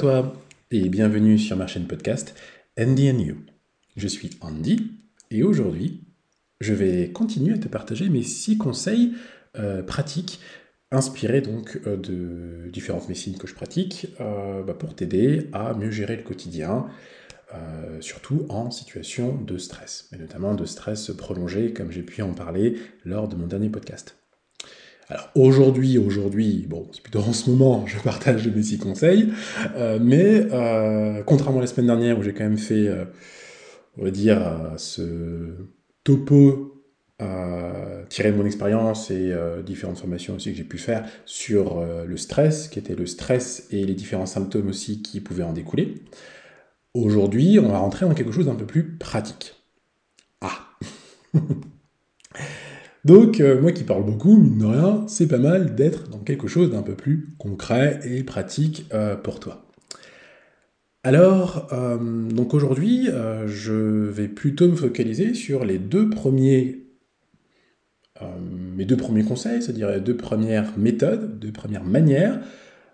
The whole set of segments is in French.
Toi et bienvenue sur ma chaîne podcast Andy and You. Je suis Andy et aujourd'hui, je vais continuer à te partager mes six conseils euh, pratiques inspirés donc euh, de différentes médecines que je pratique euh, bah, pour t'aider à mieux gérer le quotidien, surtout en situation de stress, mais notamment de stress prolongé comme j'ai pu en parler lors de mon dernier podcast. Alors aujourd'hui, aujourd'hui, bon, c'est plutôt en ce moment, je partage mes six conseils, euh, mais euh, contrairement à la semaine dernière où j'ai quand même fait, euh, on va dire, ce topo tiré de mon expérience et différentes formations aussi que j'ai pu faire sur le stress, qui était le stress et les différents symptômes aussi qui pouvaient en découler. Aujourd'hui, on va rentrer dans quelque chose d'un peu plus pratique. Ah Donc, euh, moi qui parle beaucoup, mine de rien, c'est pas mal d'être dans quelque chose d'un peu plus concret et pratique euh, pour toi. Alors, euh, donc aujourd'hui, je vais plutôt me focaliser sur les deux premiers, mes deux premiers conseils, c'est-à-dire les deux premières méthodes, deux premières manières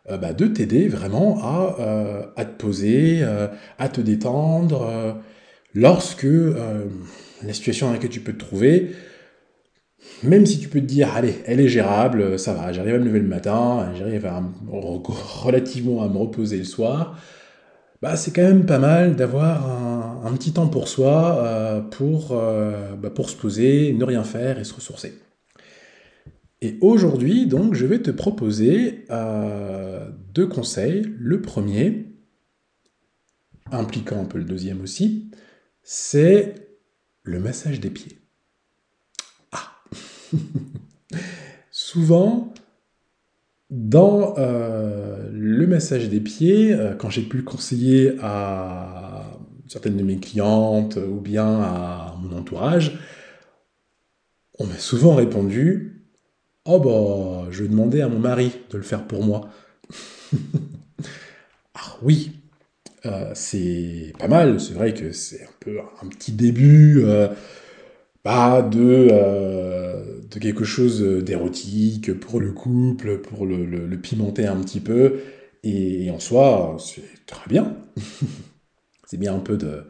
bah, de t'aider vraiment à, à, te poser, à te détendre, lorsque la situation dans laquelle tu peux te trouver même si tu peux te dire, allez, elle est gérable, ça va, j'arrive à me lever le matin, j'arrive à relativement à me reposer le soir, bah, c'est quand même pas mal d'avoir un, petit temps pour soi, euh, pour, euh, bah, pour se poser, ne rien faire et se ressourcer. Et aujourd'hui, donc, je vais te proposer euh, deux conseils. Le premier, impliquant un peu le deuxième aussi, c'est le massage des pieds. Souvent, dans euh, le massage des pieds, euh, quand j'ai pu le conseiller à certaines de mes clientes ou bien à mon entourage, on m'a souvent répondu Oh bah, je vais demander à mon mari de le faire pour moi. ah oui, euh, c'est pas mal, c'est vrai que c'est un peu un petit début pas de, euh, de quelque chose d'érotique pour le couple, pour le, pimenter un petit peu. Et, en soi, c'est très bien. c'est bien un peu de,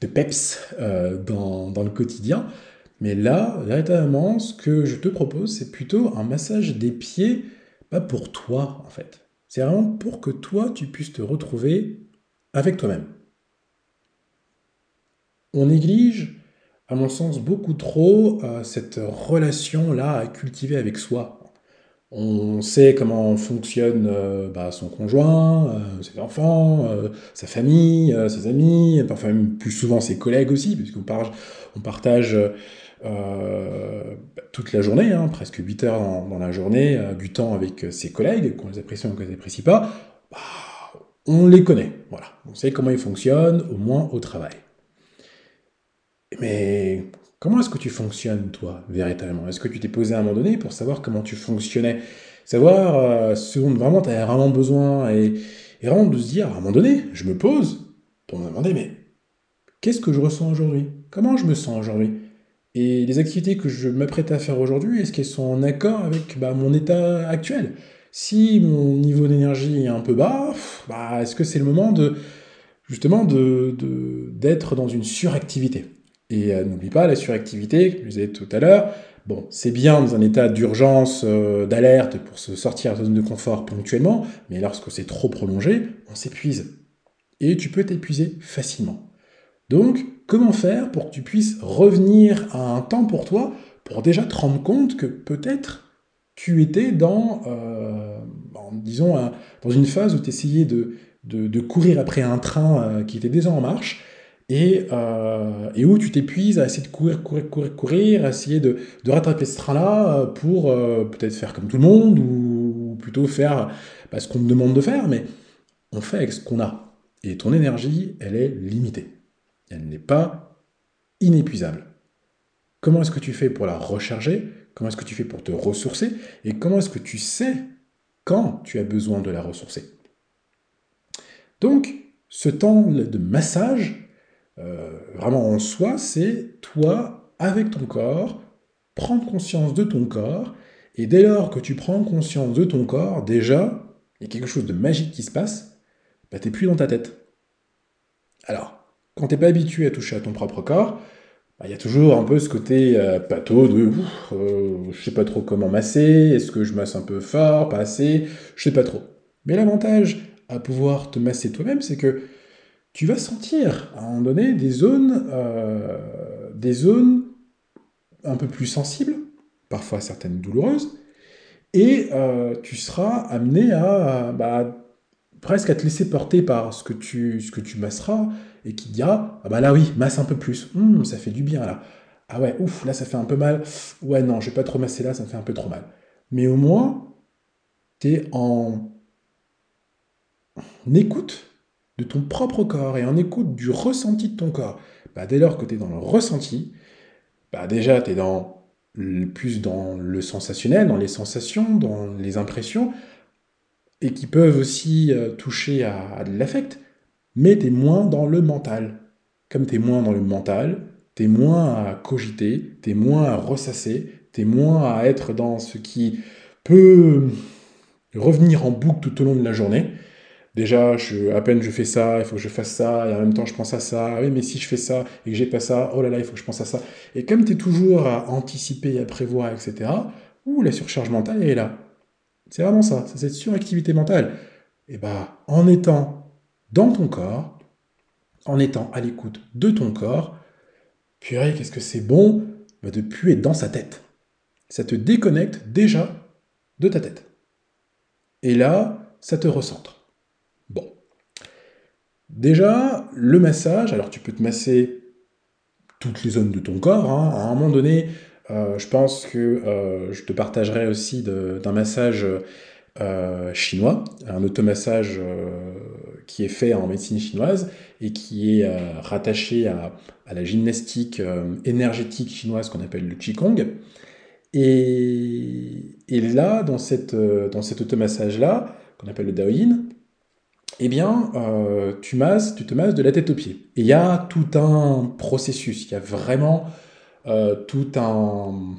de peps euh, dans, dans, le quotidien. Mais là, véritablement, ce que je te propose, c'est plutôt un massage des pieds, pas pour toi, en fait. C'est vraiment pour que toi, tu puisses te retrouver avec toi-même. On néglige à mon sens, beaucoup trop euh, cette relation-là à cultiver avec soi. On sait comment fonctionne euh, bah, son conjoint, euh, ses enfants, sa famille, ses amis, parfois même plus souvent ses collègues aussi, puisqu'on on partage toute la journée, hein, presque 8 heures dans, la journée, du temps avec ses collègues, qu'on les apprécie ou qu'on les apprécie pas. Bah, on les connaît, voilà. On sait comment ils fonctionnent, au moins au travail. Mais comment est-ce que tu fonctionnes, toi, véritablement? Est-ce que tu t'es posé à un moment donné pour savoir comment tu fonctionnais? Savoir euh, ce dont vraiment tu as vraiment besoin et, vraiment de se dire, à un moment donné, je me pose pour me demander, mais qu'est-ce que je ressens aujourd'hui? Comment je me sens aujourd'hui? Et les activités que je m'apprête à faire aujourd'hui, est-ce qu'elles sont en accord avec bah, mon état actuel? Si mon niveau d'énergie est un peu bas, bah, est-ce que c'est le moment de justement d'être dans une suractivité? Et euh, n'oublie pas, la suractivité, je le disais tout à l'heure, bon, c'est bien dans un état d'urgence, euh, d'alerte pour se sortir de la zone de confort ponctuellement, mais lorsque c'est trop prolongé, on s'épuise. Et tu peux t'épuiser facilement. Donc, comment faire pour que tu puisses revenir à un temps pour toi, pour déjà te rendre compte que peut-être tu étais dans, euh, disons, dans une phase où tu essayais de, courir après un train qui était déjà en marche, euh, et, où tu t'épuises à essayer de courir, courir, courir, courir, à essayer de, rattraper ce train-là euh, pour euh, peut-être faire comme tout le monde, ou, plutôt faire bah, ce qu'on te demande de faire, mais on fait avec ce qu'on a. Et ton énergie, elle est limitée. Elle n'est pas inépuisable. Comment est-ce que tu fais pour la recharger? Comment est-ce que tu fais pour te ressourcer? Et comment est-ce que tu sais quand tu as besoin de la ressourcer? Donc, ce temps de massage, euh, vraiment en soi, c'est toi, avec ton corps, prendre conscience de ton corps, et dès lors que tu prends conscience de ton corps, déjà, il y a quelque chose de magique qui se passe, bah, t'es plus dans ta tête. Alors, quand t'es pas habitué à toucher à ton propre corps, bah, il y a toujours un peu ce côté euh, pâteau de euh, je sais pas trop comment masser, est-ce que je masse un peu fort, pas assez, je sais pas trop. Mais l'avantage à pouvoir te masser toi-même, c'est que tu vas sentir à un moment donné des zones, euh, des zones un peu plus sensibles, parfois certaines douloureuses, et tu seras amené à bah, presque à te laisser porter par ce que tu, ce que tu masseras, et qui dira Ah bah là oui, masse un peu plus, hum, ça fait du bien là. Ah ouais, ouf, là ça fait un peu mal. Ouais, non, je vais pas trop masser là, ça me fait un peu trop mal. Mais au moins, tu es en... écoute de ton propre corps et en écoute du ressenti de ton corps. Bah, dès lors que tu es dans le ressenti, bah, déjà tu es plus dans le sensationnel, dans les sensations, dans les impressions, et qui peuvent aussi euh, toucher à de l'affect mais tu es moins dans le mental. Comme tu es moins dans le mental, tu es moins à cogiter, tu es moins à ressasser, tu es moins à être dans ce qui peut revenir en boucle tout au long de la journée. Déjà, à peine je fais ça, il faut que je fasse ça, et en même temps je pense à ça, oui, mais si je fais ça et que j'ai pas ça, oh là là, il faut que je pense à ça. Et comme tu es toujours à anticiper, à prévoir, etc., ouh, la surcharge mentale est là. C'est vraiment ça, c'est cette suractivité mentale. Et bah, en étant dans ton corps, en étant à l'écoute de ton corps, purée, qu'est-ce que c'est bon bah, de être dans sa tête. Ça te déconnecte déjà de ta tête. Et là, ça te recentre. Déjà, le massage, alors tu peux te masser toutes les zones de ton corps. Hein. À un moment donné, euh, je pense que euh, je te partagerai aussi d'un massage euh, chinois, un automassage qui est fait en médecine chinoise et qui est rattaché à, la gymnastique énergétique chinoise qu'on appelle le Qigong. Et, et là, dans, cette, dans cet automassage-là, qu'on appelle le Daoyin, eh bien, tu, masses, tu te masses de la tête aux pieds. Et il y a tout un processus, il y a vraiment tout un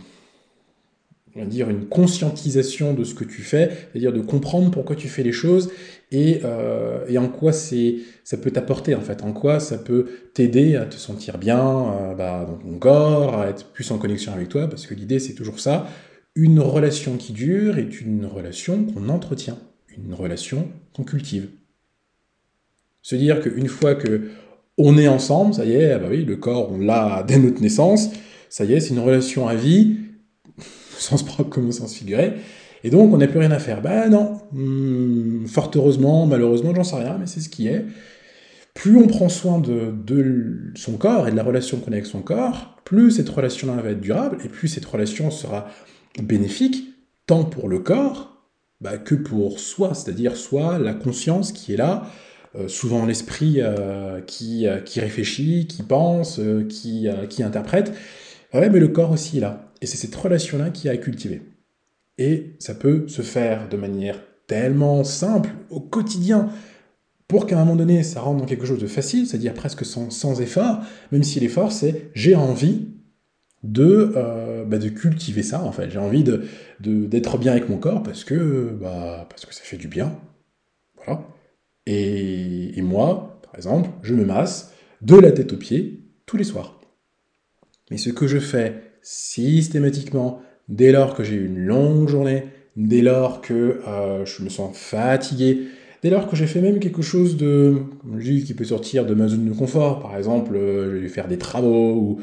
on va dire, une conscientisation de ce que tu fais, c'est-à-dire de comprendre pourquoi tu fais les choses et, euh, en quoi c'est, ça peut t'apporter, en fait, en quoi ça peut t'aider à te sentir bien euh, bah, dans ton corps, à être plus en connexion avec toi, parce que l'idée, c'est toujours ça. Une relation qui dure est une relation qu'on entretient, une relation qu'on cultive. Se dire qu'une fois que on est ensemble, ça y est, ah bah oui, le corps, on l'a dès notre naissance, ça y est, c'est une relation à vie, sens propre comme au sens figuré. Et donc, on n'a plus rien à faire. Ben non, hmm, fort heureusement, malheureusement, j'en sais rien, mais c'est ce qui est. Plus on prend soin de, son corps et de la relation qu'on a avec son corps, plus cette relation-là va être durable, et plus cette relation sera bénéfique, tant pour le corps bah, que pour soi, c'est-à-dire soit la conscience qui est là, souvent l'esprit euh, qui, euh, qui réfléchit, qui pense, qui, qui interprète, ouais, mais le corps aussi est là. Et c'est cette relation-là qui a à cultiver. Et ça peut se faire de manière tellement simple au quotidien pour qu'à un moment donné, ça rentre dans quelque chose de facile, c'est-à-dire presque sans, effort, même si l'effort, c'est j'ai envie de, euh, bah, de cultiver ça, en fait. J'ai envie d'être de, d'être bien avec mon corps parce que, bah, parce que ça fait du bien. Voilà. Et, moi, par exemple, je me masse de la tête aux pieds tous les soirs. Mais ce que je fais systématiquement, dès lors que j'ai une longue journée, dès lors que euh, je me sens fatigué, dès lors que j'ai fait même quelque chose de, comme je dis, qui peut sortir de ma zone de confort, par exemple, euh, je vais faire des travaux,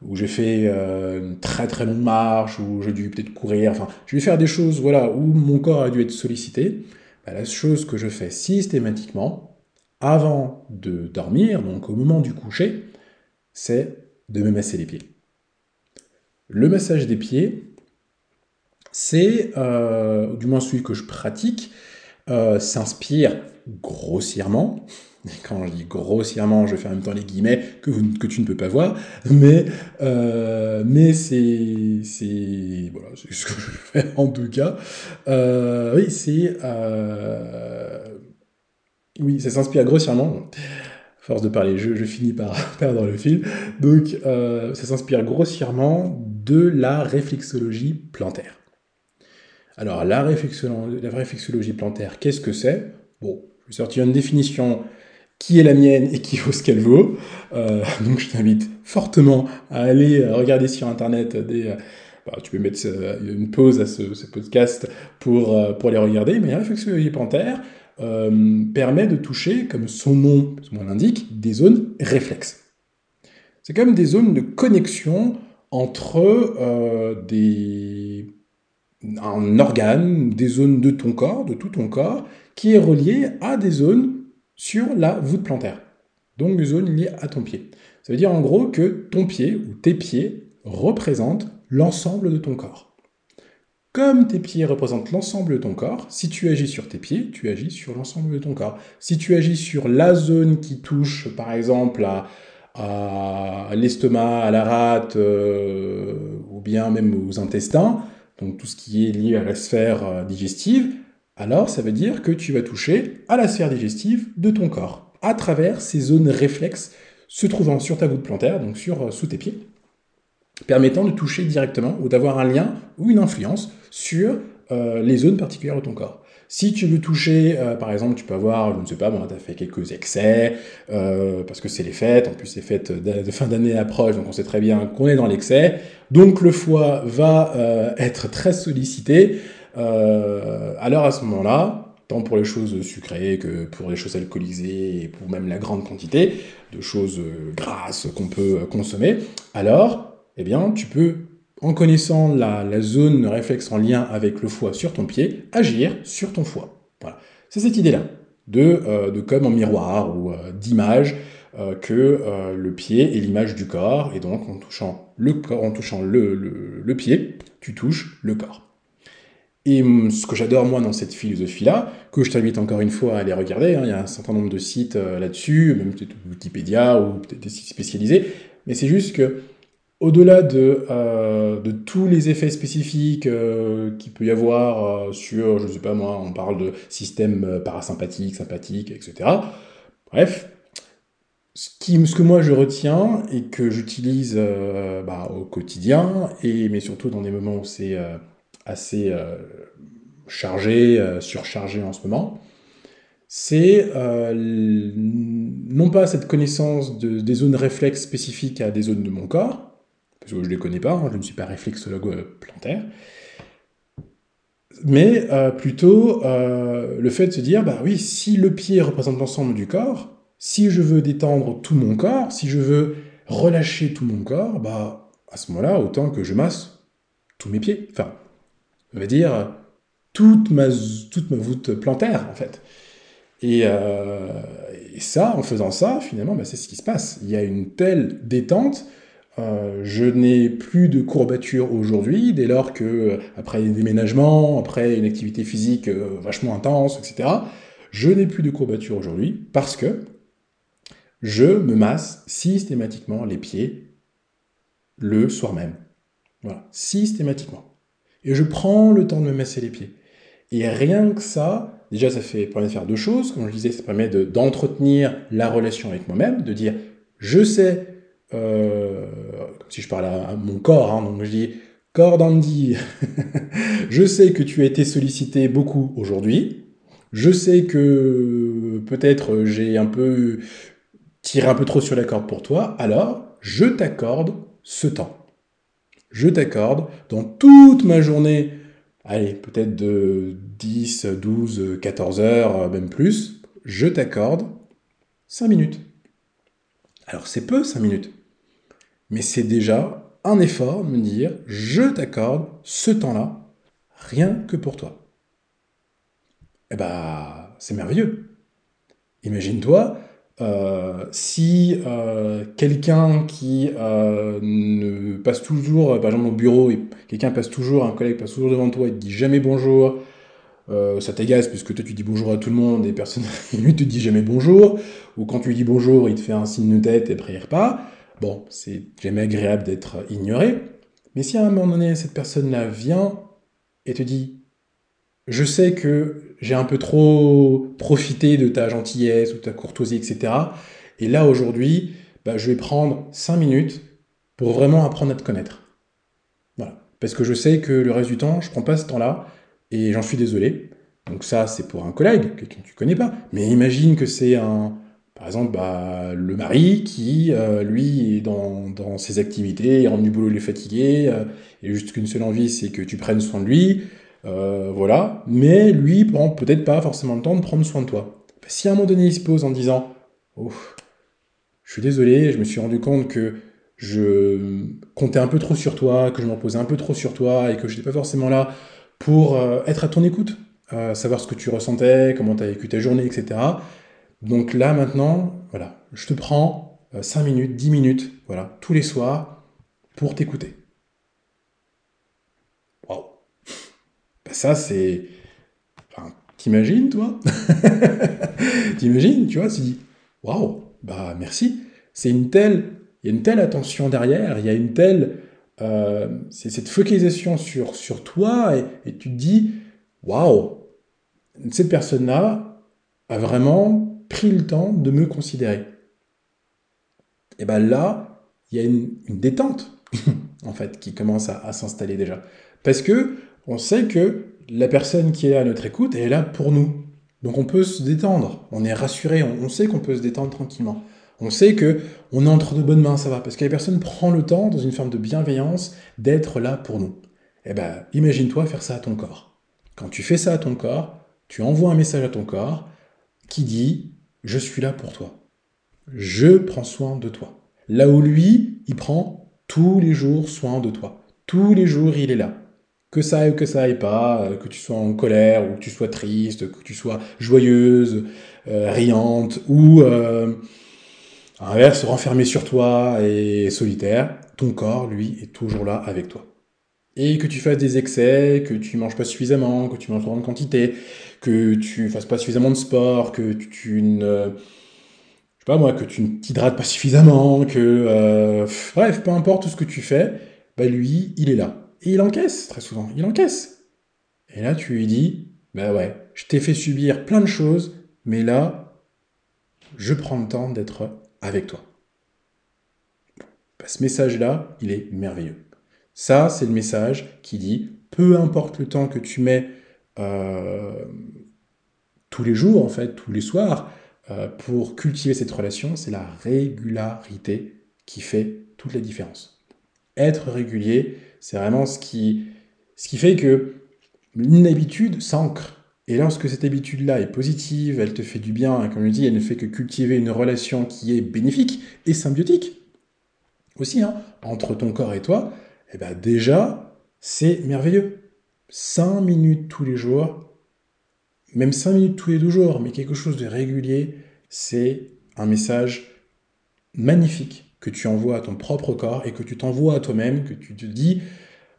ou, j'ai fait euh, une très très longue marche, ou j'ai dû peut-être courir, enfin, je vais faire des choses, voilà, où mon corps a dû être sollicité, bah, la chose que je fais systématiquement, avant de dormir, donc au moment du coucher, c'est de me masser les pieds. Le massage des pieds, c'est, euh, du moins celui que je pratique, euh, s'inspire grossièrement. quand je dis grossièrement, je fais en même temps les guillemets que, que tu ne peux pas voir, mais, euh, mais c'est, voilà, ce que je fais en tout cas. oui, c'est, oui, ça s'inspire grossièrement force de parler, je, finis par perdre le fil. Donc, ça s'inspire grossièrement de la réflexologie plantaire. Alors, la réflexologie, plantaire, qu'est-ce que c'est? Bon, Je vais sortir une définition qui est la mienne et qui vaut ce qu'elle vaut. Euh, donc je t'invite fortement à aller regarder sur Internet des... Bah, tu peux mettre une pause à ce, podcast pour, pour aller regarder, mais la réflexion panthère euh, permet de toucher, comme son nom l'indique, des zones réflexes. C'est comme des zones de connexion entre euh, des, un organe, des zones de ton corps, de tout ton corps, qui est relié à des zones sur la voûte plantaire. Donc des zones liées à ton pied. Ça veut dire en gros que ton pied ou tes pieds représentent l'ensemble de ton corps. Comme tes pieds représentent l'ensemble de ton corps, si tu agis sur tes pieds, tu agis sur l'ensemble de ton corps. Si tu agis sur la zone qui touche, par exemple, à, l'estomac, à la rate, euh, ou bien même aux intestins, donc tout ce qui est lié à la sphère euh, digestive, alors ça veut dire que tu vas toucher à la sphère digestive de ton corps, à travers ces zones réflexes se trouvant sur ta voûte plantaire, donc sur, euh, sous tes pieds permettant de toucher directement ou d'avoir un lien ou une influence sur euh, les zones particulières de ton corps. Si tu veux toucher, euh, par exemple, tu peux avoir, je ne sais pas, bon, tu as fait quelques excès, parce que c'est les fêtes, en plus les fêtes de, fin d'année approchent, donc on sait très bien qu'on est dans l'excès, donc le foie va être très sollicité, alors à ce moment-là, tant pour les choses sucrées que pour les choses alcoolisées et pour même la grande quantité de choses grasses qu'on peut consommer, alors eh bien, tu peux, en connaissant la, zone réflexe en lien avec le foie sur ton pied, agir sur ton foie. Voilà. C'est cette idée-là, de, euh, comme en miroir ou euh, d'image, euh, que le pied est l'image du corps, et donc en touchant le, corps, en touchant le, pied, tu touches le corps. Et ce que j'adore moi dans cette philosophie-là, que je t'invite encore une fois à aller regarder, hein, il y a un certain nombre de sites là-dessus, même peut-être Wikipédia ou peut-être des sites spécialisés, mais c'est juste que au-delà de, euh, tous les effets spécifiques euh, qu'il peut y avoir euh, sur, je ne sais pas moi, on parle de système parasympathique, sympathique, etc. Bref, ce que moi je retiens et que j'utilise bah, au quotidien, et, mais surtout dans des moments où c'est assez chargé, surchargé en ce moment, c'est non pas cette connaissance de, des zones réflexes spécifiques à des zones de mon corps, parce que je ne les connais pas, hein, je ne suis pas réflexologue euh, plantaire, mais euh, plutôt euh, le fait de se dire, bah oui, si le pied représente l'ensemble du corps, si je veux détendre tout mon corps, si je veux relâcher tout mon corps, bah à ce moment-là, autant que je masse tous mes pieds. Enfin, va dire toute ma, toute ma voûte plantaire, en fait. Et, ça, en faisant ça, finalement, bah, c'est ce qui se passe. Il y a une telle détente euh, je n'ai plus de courbatures aujourd'hui, dès lors que, euh, après un déménagement, après une activité physique euh, vachement intense, etc., je n'ai plus de courbatures aujourd'hui parce que je me masse systématiquement les pieds le soir même. Voilà, systématiquement. Et je prends le temps de me masser les pieds. Et rien que ça, déjà ça fait, permet de faire deux choses. Comme je disais, ça permet d'entretenir la relation avec moi-même, de dire je sais euh, si je parle à, mon corps, hein, donc je dis corps d'Andy, je sais que tu as été sollicité beaucoup aujourd'hui. Je sais que peut-être j'ai un peu tiré un peu trop sur la corde pour toi. Alors, je t'accorde ce temps. Je t'accorde dans toute ma journée, allez, peut-être de 10, 12, 14 heures, même plus, je t'accorde 5 minutes. Alors c'est peu 5 minutes mais c'est déjà un effort de me dire je t'accorde ce temps-là rien que pour toi. Eh bah, c'est merveilleux. Imagine-toi euh, si euh, quelqu'un qui euh, ne passe toujours, par exemple au bureau, quelqu'un passe toujours, un collègue passe toujours devant toi et te dit jamais bonjour, ça t'agace puisque toi tu dis bonjour à tout le monde et personne ne te dit jamais bonjour, ou quand tu lui dis bonjour, il te fait un signe de tête et après il repart. Bon, c'est jamais agréable d'être ignoré, mais si à un moment donné, cette personne-là vient et te dit Je sais que j'ai un peu trop profité de ta gentillesse ou ta courtoisie, etc. Et là, aujourd'hui, bah, je vais prendre 5 minutes pour vraiment apprendre à te connaître. Voilà. Parce que je sais que le reste du temps, je prends pas ce temps-là, et j'en suis désolé. Donc ça, c'est pour un collègue, quelqu'un que tu connais pas. Mais imagine que c'est un, par exemple, bah, le mari qui, euh, lui, est dans, dans, ses activités, il rentre du boulot, il est fatigué, euh, et juste qu'une seule envie, c'est que tu prennes soin de lui, euh, voilà. Mais lui prend peut-être pas forcément le temps de prendre soin de toi. Si à un moment donné, il se pose en disant, oh, je suis désolé, je me suis rendu compte que je comptais un peu trop sur toi, que je m'en posais un peu trop sur toi, et que je n'étais pas forcément là pour être à ton écoute, savoir ce que tu ressentais, comment tu as vécu ta journée, etc. Donc là maintenant, voilà, je te prends 5 euh, minutes, 10 minutes, voilà, tous les soirs pour t'écouter. Waouh. Bah ça c'est t'imagines toi T'imagines, tu vois, si waouh, bah merci. C'est une telle il y a une telle attention derrière, il y a une telle euh, c'est cette focalisation sur, sur toi et, tu te dis waouh, cette personne-là a vraiment pris le temps de me considérer. Et bien là, il y a une, détente, en fait, qui commence à, s'installer déjà. Parce que on sait que la personne qui est à notre écoute, est là pour nous. Donc on peut se détendre, on est rassuré, on, sait qu'on peut se détendre tranquillement. On sait que on est entre de bonnes mains, ça va, parce que la personne prend le temps, dans une forme de bienveillance, d'être là pour nous. Eh ben, imagine-toi faire ça à ton corps. Quand tu fais ça à ton corps, tu envoies un message à ton corps qui dit Je suis là pour toi. Je prends soin de toi. Là où lui, il prend tous les jours soin de toi. Tous les jours, il est là. Que ça aille ou que ça aille pas, euh, que tu sois en colère ou que tu sois triste, que tu sois joyeuse, euh, riante ou euh, inverse, renfermé sur toi et solitaire, ton corps, lui, est toujours là avec toi. Et que tu fasses des excès, que tu manges pas suffisamment, que tu manges en grande quantité, que tu fasses pas suffisamment de sport, que tu, ne je sais pas moi, que tu ne t'hydrates pas suffisamment, que bref, peu importe ce que tu fais, bah lui, il est là et il encaisse très souvent, il encaisse. Et là, tu lui dis, bah ouais, je t'ai fait subir plein de choses, mais là, je prends le temps d'être avec toi. Bah, ce message-là, il est merveilleux. Ça, c'est le message qui dit, peu importe le temps que tu mets euh, tous les jours, en fait, tous les soirs, euh, pour cultiver cette relation, c'est la régularité qui fait toute la différence. Être régulier, c'est vraiment ce qui, fait que une habitude s'ancre. Et lorsque cette habitude-là est positive, elle te fait du bien, et comme je dis, elle ne fait que cultiver une relation qui est bénéfique et symbiotique aussi, hein, entre ton corps et toi, eh bien déjà, c'est merveilleux. 5 minutes tous les jours, même 5 minutes tous les deux jours, mais quelque chose de régulier, c'est un message magnifique que tu envoies à ton propre corps et que tu t'envoies à toi-même, que tu te dis,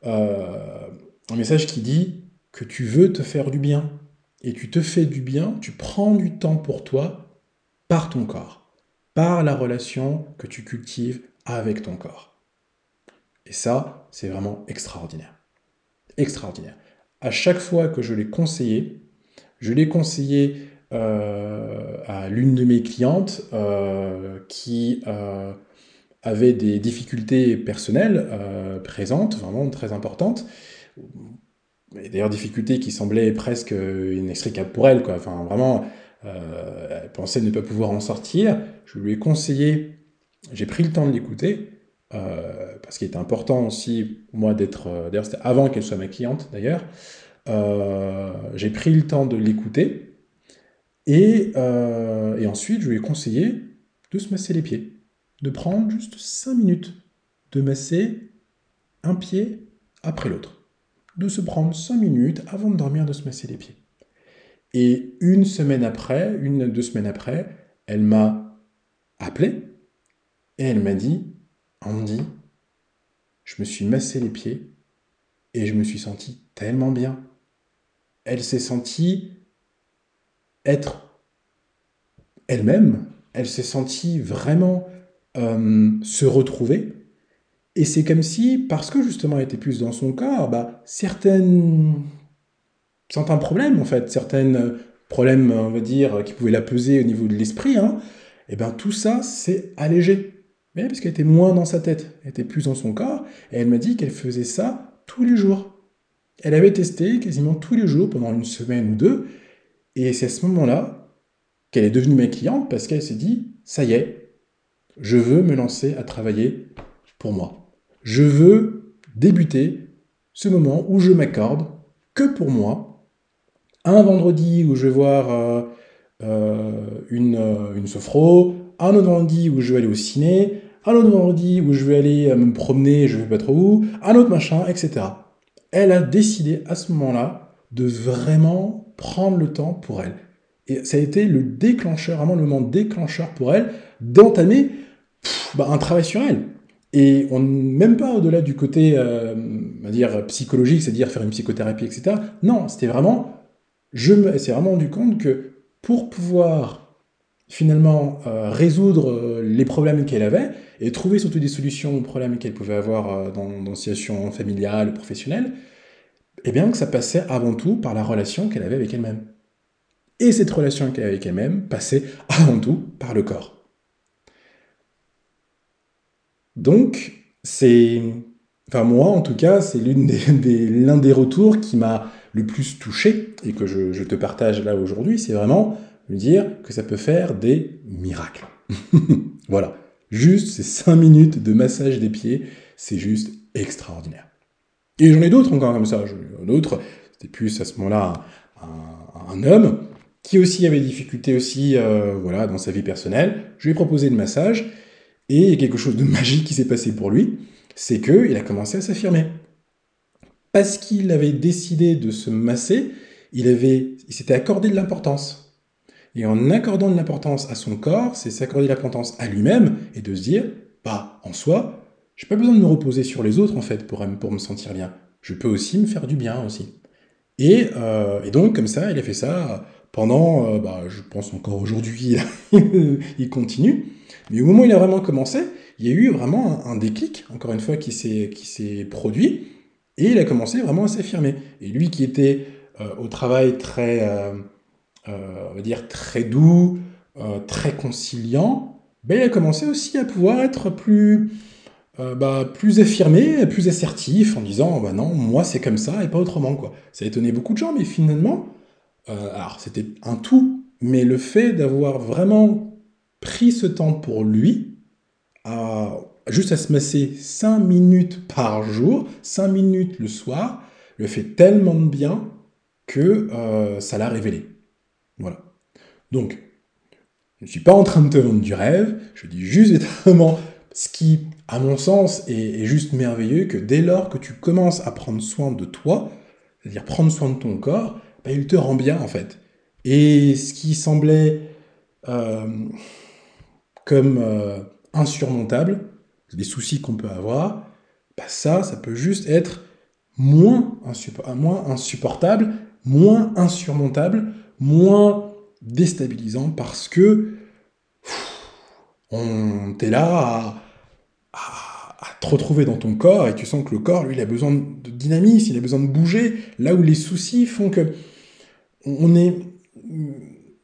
euh, un message qui dit que tu veux te faire du bien. Et tu te fais du bien, tu prends du temps pour toi par ton corps, par la relation que tu cultives avec ton corps. Et ça, c'est vraiment extraordinaire. Extraordinaire. À chaque fois que je l'ai conseillé, je l'ai conseillé euh, à l'une de mes clientes euh, qui avait des difficultés personnelles présentes, vraiment très importantes. D'ailleurs, difficultés qui semblaient presque inextricables pour elle. Quoi. Enfin, vraiment, elle pensait ne pas pouvoir en sortir. Je lui ai conseillé, j'ai pris le temps de l'écouter, euh, parce qu'il était important aussi, moi, d'être. Euh, d'ailleurs, c'était avant qu'elle soit ma cliente, d'ailleurs. Euh, j'ai pris le temps de l'écouter. Et, ensuite, je lui ai conseillé de se masser les pieds. De prendre juste 5 minutes. De masser un pied après l'autre. De se prendre 5 minutes avant de dormir, de se masser les pieds. Et une semaine après, une, deux semaines après, elle m'a appelé et elle m'a dit Andy, je me suis massé les pieds et je me suis senti tellement bien. Elle s'est sentie être elle-même, elle s'est sentie vraiment euh, se retrouver. Et c'est comme si, parce que justement elle était plus dans son corps, bah, certaines, certains problèmes en fait, certains problèmes, on va dire, qui pouvaient la peser au niveau de l'esprit, hein, et ben tout ça s'est allégé. Mais parce qu'elle était moins dans sa tête, elle était plus dans son corps, et elle m'a dit qu'elle faisait ça tous les jours. Elle avait testé quasiment tous les jours pendant une semaine ou deux, et c'est à ce moment-là qu'elle est devenue ma cliente parce qu'elle s'est dit, ça y est, je veux me lancer à travailler pour moi. Je veux débuter ce moment où je m'accorde que pour moi, un vendredi où je vais voir euh, euh, une, euh, une sophro, un autre vendredi où je vais aller au ciné, un autre vendredi où je vais aller me promener, je ne sais pas trop où, un autre machin, etc. Elle a décidé à ce moment-là de vraiment prendre le temps pour elle. Et ça a été le déclencheur, vraiment le moment déclencheur pour elle, d'entamer bah, un travail sur elle. Et on même pas au-delà du côté, euh, on dire psychologique, c'est-à-dire faire une psychothérapie, etc. Non, c'était vraiment, je me, c'est vraiment rendu compte que pour pouvoir finalement euh, résoudre euh, les problèmes qu'elle avait et trouver surtout des solutions aux problèmes qu'elle pouvait avoir dans, dans situation familiale, professionnelle, eh bien que ça passait avant tout par la relation qu'elle avait avec elle-même. Et cette relation qu'elle avait avec elle-même passait avant tout par le corps. Donc, c'est. Enfin, moi, en tout cas, c'est l'un des, des retours qui m'a le plus touché et que je, je te partage là aujourd'hui. C'est vraiment me dire que ça peut faire des miracles. voilà. Juste ces 5 minutes de massage des pieds, c'est juste extraordinaire. Et j'en ai d'autres encore comme ça. D'autres, c'était plus à ce moment-là un, un, homme qui aussi avait des difficultés aussi, euh, voilà, dans sa vie personnelle. Je lui ai proposé le massage et quelque chose de magique qui s'est passé pour lui, c'est qu'il a commencé à s'affirmer. Parce qu'il avait décidé de se masser, il, avait, il s'était accordé de l'importance. Et en accordant de l'importance à son corps, c'est s'accorder de l'importance à lui-même et de se dire, bah, en soi, j'ai pas besoin de me reposer sur les autres en fait pour, pour me sentir bien. Je peux aussi me faire du bien aussi. Et, euh, et donc comme ça, il a fait ça pendant, euh, bah, je pense encore aujourd'hui, il continue. Mais au moment où il a vraiment commencé, il y a eu vraiment un, déclic, encore une fois, qui s'est produit, et il a commencé vraiment à s'affirmer. Et lui qui était euh, au travail très, euh, euh, on va dire, très doux, très conciliant, ben, il a commencé aussi à pouvoir être plus, bah, plus affirmé, plus assertif, en disant, bah non, moi c'est comme ça et pas autrement. Quoi. Ça a étonné beaucoup de gens, mais finalement, alors c'était un tout, mais le fait d'avoir vraiment pris ce temps pour lui, juste à se masser 5 minutes par jour, 5 minutes le soir, le fait tellement bien que euh, ça l'a révélé. Voilà. Donc, je ne suis pas en train de te vendre du rêve, je dis juste vraiment ce qui, à mon sens, est, juste merveilleux, que dès lors que tu commences à prendre soin de toi, c'est-à-dire prendre soin de ton corps, bah, il te rend bien en fait. Et ce qui semblait euh, comme euh, insurmontable, des soucis qu'on peut avoir, bah ça, ça peut juste être moins, moins insupportable, moins insurmontable, moins déstabilisant parce que on t'es là à, te retrouver dans ton corps et tu sens que le corps, lui, il a besoin de dynamisme, il a besoin de bouger, là où les soucis font que on est,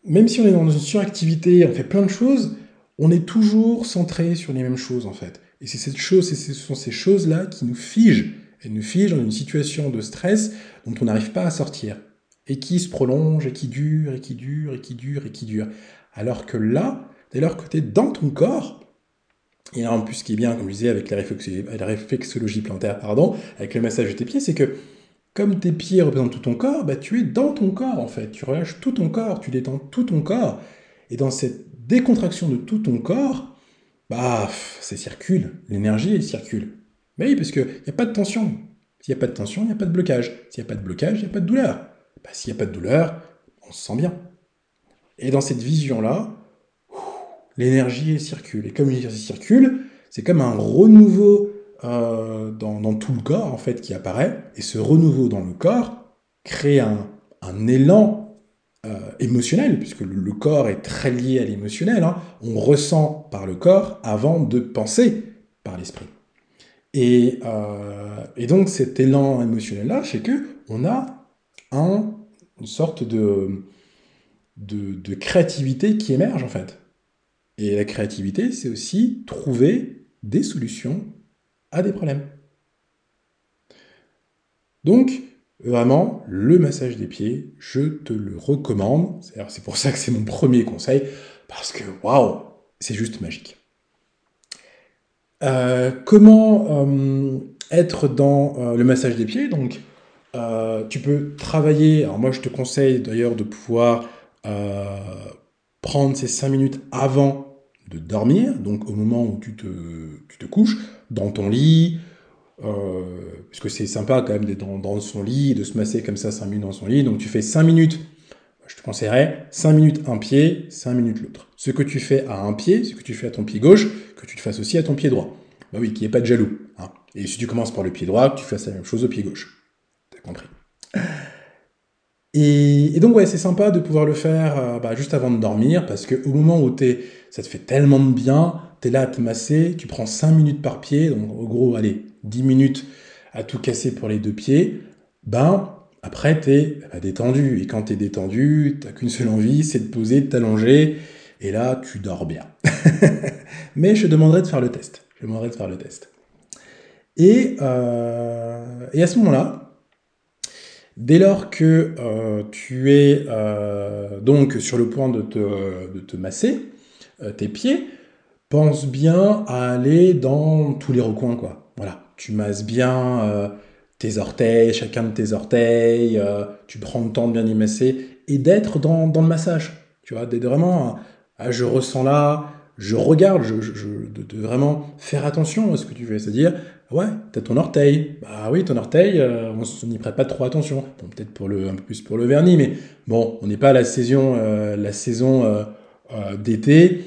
même si on est dans une suractivité, on fait plein de choses, on est toujours centré sur les mêmes choses en fait. Et c'est cette chose, ce sont ces choses-là qui nous figent. Elles nous figent dans une situation de stress dont on n'arrive pas à sortir. Et qui se prolonge, et qui dure, et qui dure, et qui dure, et qui dure. Alors que là, dès lors que tu es dans ton corps, et en plus ce qui est bien, comme je disais, avec la réflexologie, la réflexologie plantaire, pardon, avec le massage de tes pieds, c'est que comme tes pieds représentent tout ton corps, bah, tu es dans ton corps en fait. Tu relâches tout ton corps, tu détends tout ton corps. Et dans cette décontraction de tout ton corps, bah, ça circule, l'énergie circule. Mais oui, parce qu'il n'y a pas de tension. S'il n'y a pas de tension, il n'y a pas de blocage. S'il n'y a pas de blocage, il n'y a pas de douleur. Bah, S'il n'y a pas de douleur, on se sent bien. Et dans cette vision-là, l'énergie circule. Et comme l'énergie circule, c'est comme un renouveau euh, dans, tout le corps, en fait, qui apparaît. Et ce renouveau dans le corps crée un élan euh, émotionnel, puisque le, corps est très lié à l'émotionnel. Hein. On ressent par le corps avant de penser par l'esprit. Et, euh, et, donc cet élan émotionnel-là, c'est que on a un, une sorte de, de, de, créativité qui émerge en fait. Et la créativité, c'est aussi trouver des solutions à des problèmes. Donc, Vraiment, le massage des pieds, je te le recommande. C'est pour ça que c'est mon premier conseil, parce que waouh, c'est juste magique. Euh, comment euh, être dans euh, le massage des pieds Donc, tu peux travailler. Alors moi, je te conseille d'ailleurs de pouvoir prendre ces 5 minutes avant de dormir, donc au moment où tu te, tu te couches, dans ton lit, parce que c'est sympa quand même d'être dans, son lit, de se masser comme ça 5 minutes dans son lit. Donc tu fais 5 minutes, je te conseillerais 5 minutes un pied, 5 minutes l'autre. Ce que tu fais à un pied, ce que tu fais à ton pied gauche, que tu te fasses aussi à ton pied droit. Bah oui, qu'il n'y ait pas de jaloux. Hein. Et si tu commences par le pied droit, que tu fasses la même chose au pied gauche. T'as compris. Et, donc ouais, c'est sympa de pouvoir le faire euh, bah, juste avant de dormir, parce qu'au moment où es, ça te fait tellement de bien, tu es là à te masser, tu prends 5 minutes par pied, donc en gros, allez, 10 minutes à tout casser pour les deux pieds, ben après tu es bah, détendu. Et quand tu es détendu, tu qu'une seule envie, c'est de poser, de t'allonger, et là tu dors bien. Mais je demanderai de faire le test. Je demanderai de faire le test. Et, euh, et à ce moment-là, dès lors que euh, tu es euh, donc sur le point de te, de te masser tes pieds, pense bien à aller dans tous les recoins, quoi. Voilà tu masses bien euh, tes orteils, chacun de tes orteils, euh, tu prends le temps de bien y masser et d'être dans, le massage. Tu vois, d'être vraiment, ah, je ressens là, je regarde, de, vraiment faire attention à ce que tu fais. C'est-à-dire, ouais, t'as ton orteil. Bah oui, ton orteil, euh, on n'y prête pas trop attention. peut-être pour le, un peu plus pour le vernis, mais bon, on n'est pas la saison, la saison d'été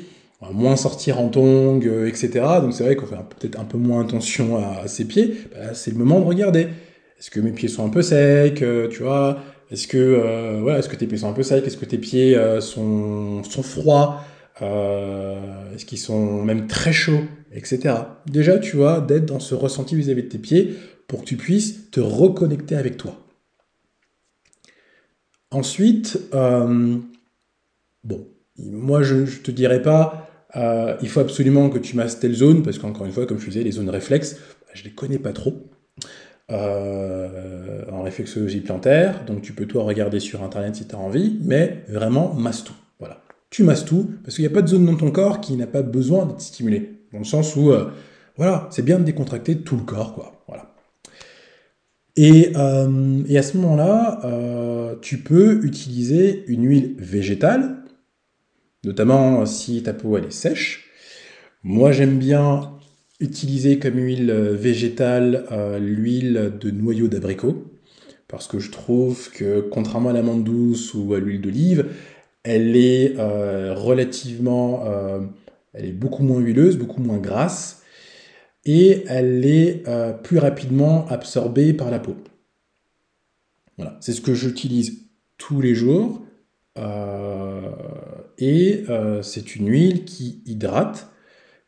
moins sortir en tongs, euh, etc. Donc c'est vrai qu'on fait peut-être un peu moins attention à, ses pieds. Bah, c'est le moment de regarder. Est-ce que mes pieds sont un peu secs, euh, tu vois? Est-ce que euh, est-ce que tes pieds sont un peu secs? Est-ce que tes pieds sont, sont froids? Est-ce qu'ils sont même très chauds, etc. Déjà, tu vois, d'être dans ce ressenti vis-à-vis de tes pieds pour que tu puisses te reconnecter avec toi. Ensuite, bon, moi je, je te dirais pas euh, il faut absolument que tu masses telle zone, parce qu'encore une fois, comme je disais, les zones réflexes, je les connais pas trop. Euh, en réflexologie plantaire, donc tu peux toi regarder sur internet si tu as envie, mais vraiment masse tout. Voilà. Tu masses tout, parce qu'il n'y a pas de zone dans ton corps qui n'a pas besoin d'être stimulée. Dans le sens où, euh, voilà, c'est bien de décontracter tout le corps, quoi. Voilà. Et à ce moment-là, tu peux utiliser une huile végétale, notamment si ta peau elle est sèche. Moi j'aime bien utiliser comme huile végétale euh, l'huile de noyau d'abricot, parce que je trouve que contrairement à l'amande douce ou à l'huile d'olive, elle est euh, relativement, euh, elle est beaucoup moins huileuse, beaucoup moins grasse, et elle est plus rapidement absorbée par la peau. Voilà, c'est ce que j'utilise tous les jours. Et euh, c'est une huile qui hydrate,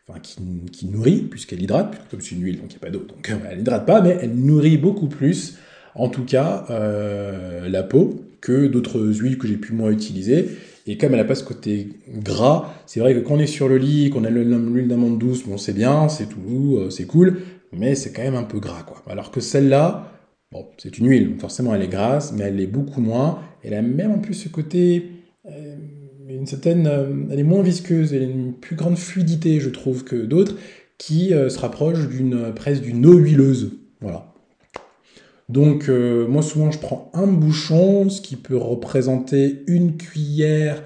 enfin qui, nourrit, puisqu'elle hydrate, comme c'est une huile, donc il n'y a pas d'eau, donc elle n'hydrate pas, mais elle nourrit beaucoup plus, en tout cas, euh, la peau que d'autres huiles que j'ai pu moins utiliser. Et comme elle n'a pas ce côté gras, c'est vrai que quand on est sur le lit, qu'on a l'huile d'amande douce, bon c'est bien, c'est tout, euh, c'est cool, mais c'est quand même un peu gras quoi. Alors que celle-là, bon, c'est une huile, forcément elle est grasse, mais elle l'est beaucoup moins. Elle a même en plus ce côté certaine, euh, elle est moins visqueuse, elle a une plus grande fluidité, je trouve, que d'autres, qui euh, se rapprochent d'une presque d'une eau huileuse. Voilà. Donc euh, moi souvent je prends un bouchon, ce qui peut représenter une cuillère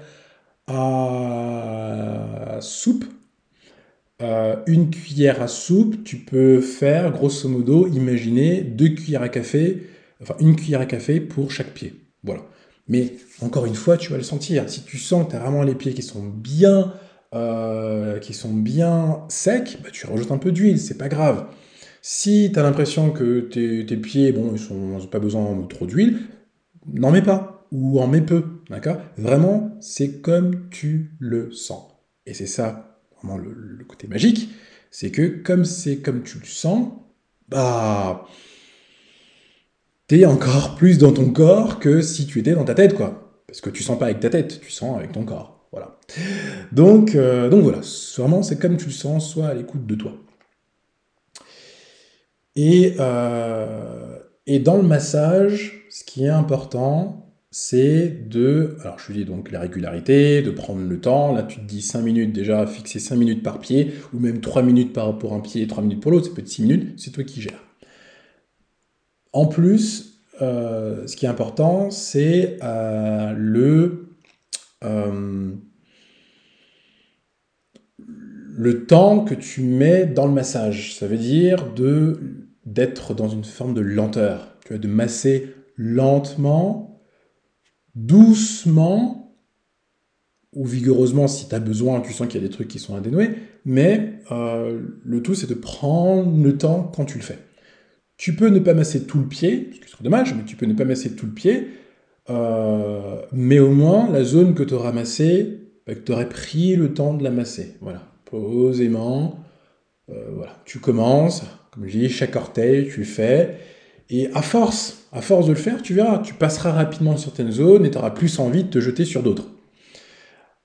à soupe. une cuillère à soupe, tu peux faire grosso modo, imaginer deux cuillères à café, enfin une cuillère à café pour chaque pied. Voilà. Mais encore une fois, tu vas le sentir. Si tu sens que tu as vraiment les pieds qui sont bien, euh, qui sont bien secs, bah, tu rajoutes un peu d'huile, c'est pas grave. Si tu as l'impression que tes, pieds, bon, ils n'ont pas besoin de trop d'huile, n'en mets pas, ou en mets peu, d'accord? Vraiment, c'est comme tu le sens. Et c'est ça, vraiment, le, le côté magique, c'est que comme c'est comme tu le sens, bah t'es encore plus dans ton corps que si tu étais dans ta tête, quoi. Parce que tu sens pas avec ta tête, tu sens avec ton corps. Voilà. Donc, euh, donc voilà, vraiment, c'est comme tu le sens, soit à l'écoute de toi. Et, euh, et dans le massage, ce qui est important, c'est de, alors je te dis donc la régularité, de prendre le temps, là tu te dis 5 minutes déjà, fixer 5 minutes par pied, ou même 3 minutes par, pour un pied et 3 minutes pour l'autre, ça peut être 6 minutes, c'est toi qui gères. En plus, euh, ce qui est important, c'est euh, le, euh, le temps que tu mets dans le massage. Ça veut dire d'être dans une forme de lenteur, tu vois, de masser lentement doucement ou vigoureusement si tu as besoin, tu sens qu'il y a des trucs qui sont indénoués, mais le tout c'est de prendre le temps quand tu le fais. Tu peux ne pas masser tout le pied, ce qui serait dommage, mais tu peux ne pas masser tout le pied, euh, mais au moins la zone que tu auras massée, bah, que tu aurais pris le temps de la masser. Voilà, posément, euh, voilà. Tu commences, comme je dis, chaque orteil, tu le fais, et à force, à force de le faire, tu verras, tu passeras rapidement certaines zones et tu auras plus envie de te jeter sur d'autres.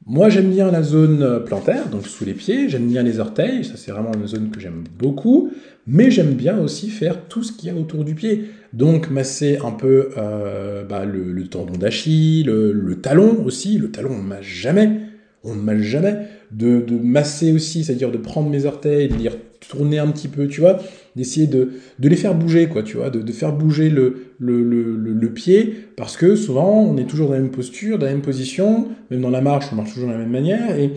Moi, j'aime bien la zone plantaire, donc sous les pieds, j'aime bien les orteils, ça c'est vraiment une zone que j'aime beaucoup, mais j'aime bien aussi faire tout ce qu'il y a autour du pied. Donc masser un peu euh, bah, le, tendon d'Achille, le, talon aussi, le talon on ne masse jamais, on ne masse jamais, de, masser aussi, c'est-à-dire de prendre mes orteils, de les tourner un petit peu, tu vois, d'essayer de, les faire bouger, quoi, tu vois, de, faire bouger le, pied, parce que souvent, on est toujours dans la même posture, dans la même position, même dans la marche, on marche toujours de la même manière, et,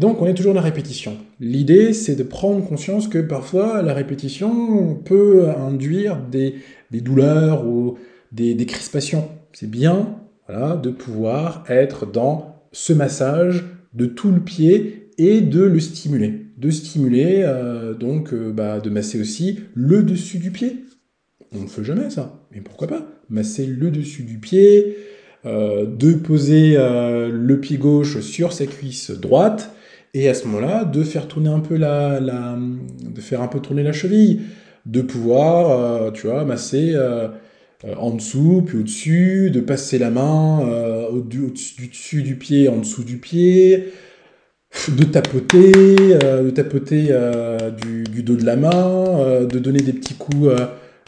donc on est toujours dans la répétition. L'idée, c'est de prendre conscience que parfois, la répétition peut induire des, des douleurs ou des, des crispations. C'est bien, voilà, de pouvoir être dans ce massage de tout le pied et de le stimuler de stimuler, euh, donc euh, bah, de masser aussi le dessus du pied. On ne fait jamais ça, mais pourquoi pas Masser le dessus du pied, euh, de poser le pied gauche sur sa cuisse droite, et à ce moment-là, de faire tourner un peu la, la, de faire un peu tourner la cheville, de pouvoir, tu vois, masser en dessous, puis au-dessus, de passer la main au-dessus du, dessus du pied, en dessous du pied, de tapoter, euh, de tapoter euh, du, dos de la main, euh, de donner des petits coups,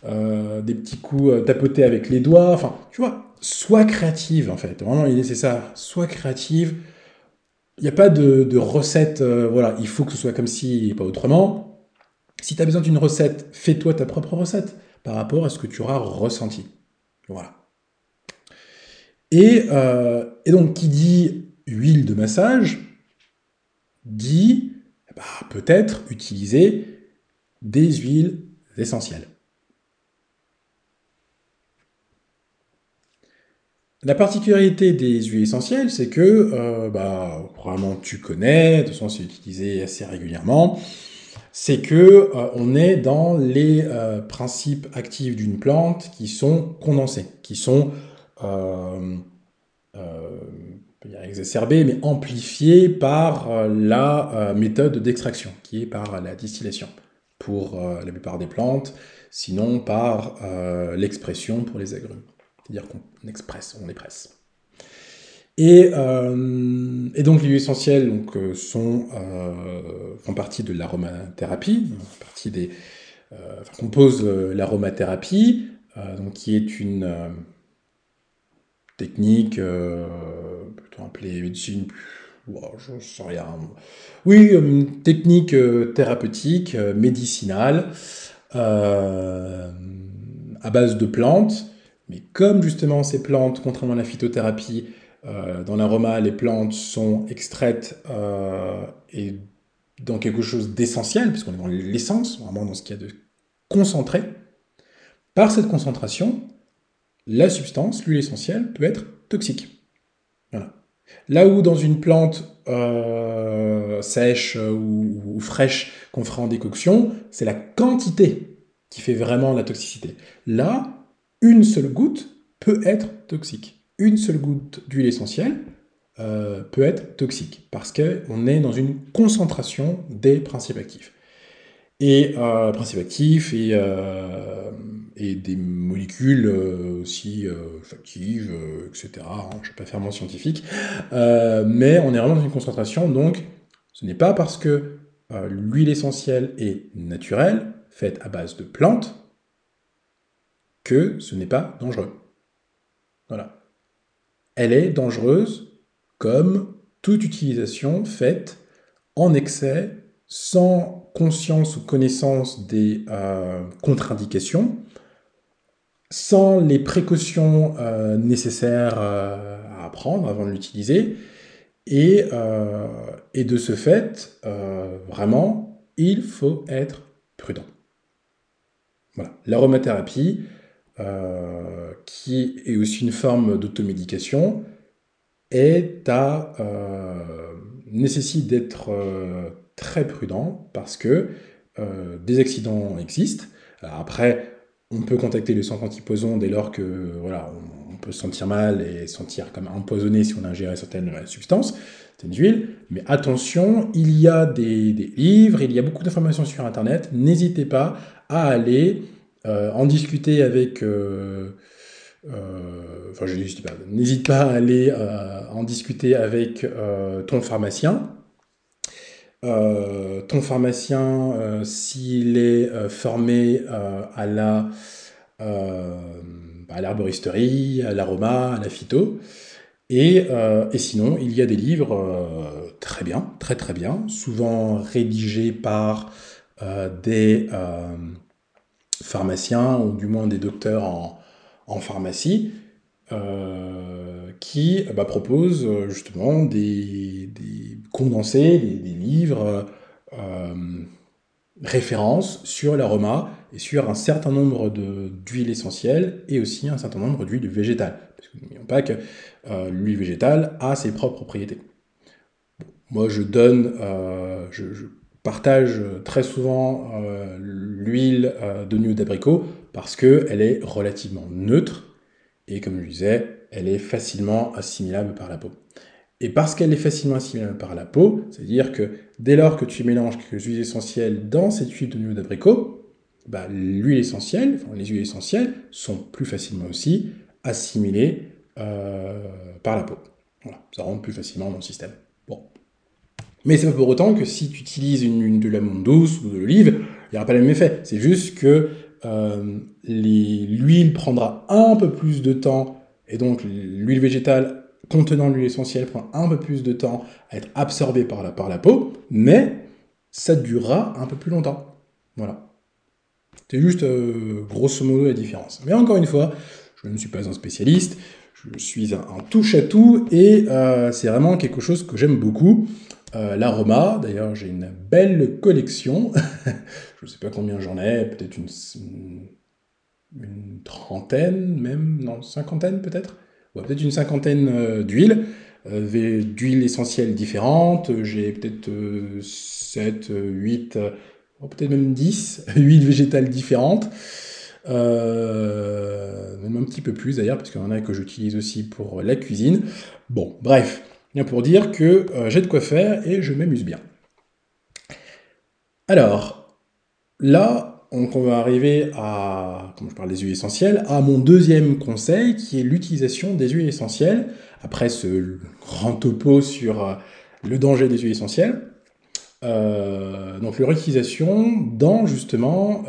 des petits coups, tapoter avec les doigts. Enfin, tu vois, sois créative en fait. Vraiment, l'idée c'est ça. Sois créative. Il n'y a pas de, recette. voilà, il faut que ce soit comme si pas autrement. Si tu as besoin d'une recette, fais-toi ta propre recette par rapport à ce que tu auras ressenti. Voilà. Et, et donc, qui dit huile de massage, dit bah, peut-être utiliser des huiles essentielles. La particularité des huiles essentielles, c'est que, euh, probablement tu connais, de toute façon c'est utilisé assez régulièrement, c'est que euh, on est dans les euh, principes actifs d'une plante qui sont condensés, qui sont exacerbé, mais amplifié par euh, la euh, méthode d'extraction, qui est par la distillation, pour euh, la plupart des plantes, sinon par l'expression pour les agrumes. C'est-à-dire qu'on expresse, on les presse. Et, et, donc les huiles essentielles donc, sont, font partie de l'aromathérapie, partie des, enfin, composent l'aromathérapie, donc qui est une technique appelé médecine, je sais rien. Oui, une technique euh, thérapeutique, euh, médicinale, euh, à base de plantes. Mais comme justement ces plantes, contrairement à la phytothérapie, dans l'aroma, les plantes sont extraites et dans quelque chose d'essentiel, puisqu'on est dans l'essence, vraiment dans ce qu'il y a de concentré, par cette concentration, la substance, l'huile essentielle, peut être toxique. Là où dans une plante euh, sèche ou, fraîche qu'on fera en décoction, c'est la quantité qui fait vraiment la toxicité. Là, une seule goutte peut être toxique. Une seule goutte d'huile essentielle euh, peut être toxique parce qu'on est dans une concentration des principes actifs. Et euh, euh, des molécules aussi actives, etc. Hein, je ne vais pas faire scientifique, mais on est vraiment dans une concentration, donc ce n'est pas parce que l'huile essentielle est naturelle, faite à base de plantes, que ce n'est pas dangereux. Voilà. Elle est dangereuse comme toute utilisation faite en excès, sans conscience ou connaissance des euh, contre-indications, sans les précautions euh, nécessaires euh, à prendre avant de l'utiliser, et, et, de ce fait, vraiment, il faut être prudent. Voilà. L'aromathérapie, qui est aussi une forme d'automédication, est à, euh, nécessite d'être euh, très prudent parce que euh, des accidents existent. après, on peut contacter le centre antipoison dès lors que voilà, on, peut se sentir mal et se sentir comme empoisonné si on a ingéré certaines substances, certaines huiles. Mais attention, il y a des livres, il y a beaucoup d'informations sur Internet. N'hésitez pas à aller en discuter avec euh, enfin, je n'hésite pas. N'hésite pas à aller euh, en discuter avec euh, ton pharmacien. ton pharmacien, s'il est formé à la à l'arboristerie, à l'aroma, à la phyto. Et, et, sinon, il y a des livres très bien, très très bien, souvent rédigés par des pharmaciens ou du moins des docteurs en, pharmacie euh, qui bah, propose euh, justement des, condensés, des, livres, euh, références sur l'aroma et sur un certain nombre d'huiles essentielles et aussi un certain nombre d'huiles végétales. Parce que n'oublions pas que l'huile végétale a ses propres propriétés. moi, je donne, je, partage très souvent l'huile de noix d'abricot parce qu'elle est relativement neutre, et comme je disais, elle est facilement assimilable par la peau. Et parce qu'elle est facilement assimilable par la peau, c'est-à-dire que dès lors que tu mélanges quelques huiles essentielles dans cette huile de noix d'abricot, bah, l'huile essentielle, enfin, les huiles essentielles sont plus facilement aussi assimilées euh, par la peau. Voilà, ça rentre plus facilement dans le système. Mais c'est pas pour autant que si tu utilises une, de l'amande douce ou de l'olive, il n'y aura pas le même effet. C'est juste que euh, l'huile prendra un peu plus de temps, et donc l'huile végétale contenant l'huile essentielle prend un peu plus de temps à être absorbée par la, par la peau, mais ça durera un peu plus longtemps. Voilà. C'est juste euh, grosso modo la différence. Mais encore une fois, je ne suis pas un spécialiste, je suis un, touche-à-tout, et euh, c'est vraiment quelque chose que j'aime beaucoup. Euh, l'aroma, d'ailleurs j'ai une belle collection, je ne sais pas combien j'en ai, peut-être une, trentaine même, non, cinquantaine peut-être. Ouais, Peut-être une cinquantaine euh, d'huiles, euh, d'huiles essentielles différentes, j'ai peut-être 7, 8, peut-être même 10 huiles végétales différentes, même un petit peu plus d'ailleurs, parce qu'il y en a que j'utilise aussi pour la cuisine. Bon, bref, Pour dire que euh, j'ai de quoi faire et je m'amuse bien. Alors, là, on, va arriver à, comme je parle des huiles essentielles, à mon deuxième conseil qui est l'utilisation des huiles essentielles. Après ce grand topo sur euh, le danger des huiles essentielles. Euh, donc leur utilisation dans justement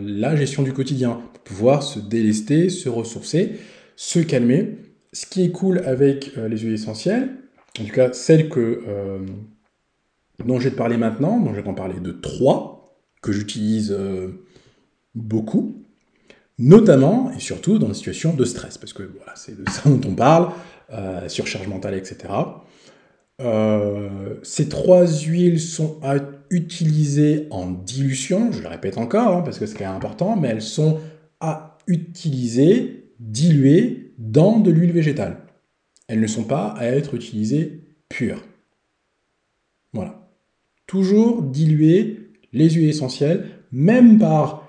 la gestion du quotidien, pour pouvoir se délester, se ressourcer, se calmer. Ce qui est cool avec les huiles essentielles, en tout cas celle euh, dont je vais te parler maintenant, dont je vais t'en parler de trois, que j'utilise euh, beaucoup, notamment et surtout dans des situations de stress, parce que voilà, c'est de ça dont on parle, euh, surcharge mentale, etc. ces trois huiles sont à utiliser en dilution, je le répète encore, hein, parce que c'est important, mais elles sont à utiliser, diluées dans de l'huile végétale. Elles ne sont pas à être utilisées pures. Voilà. Toujours diluer les huiles essentielles, même par,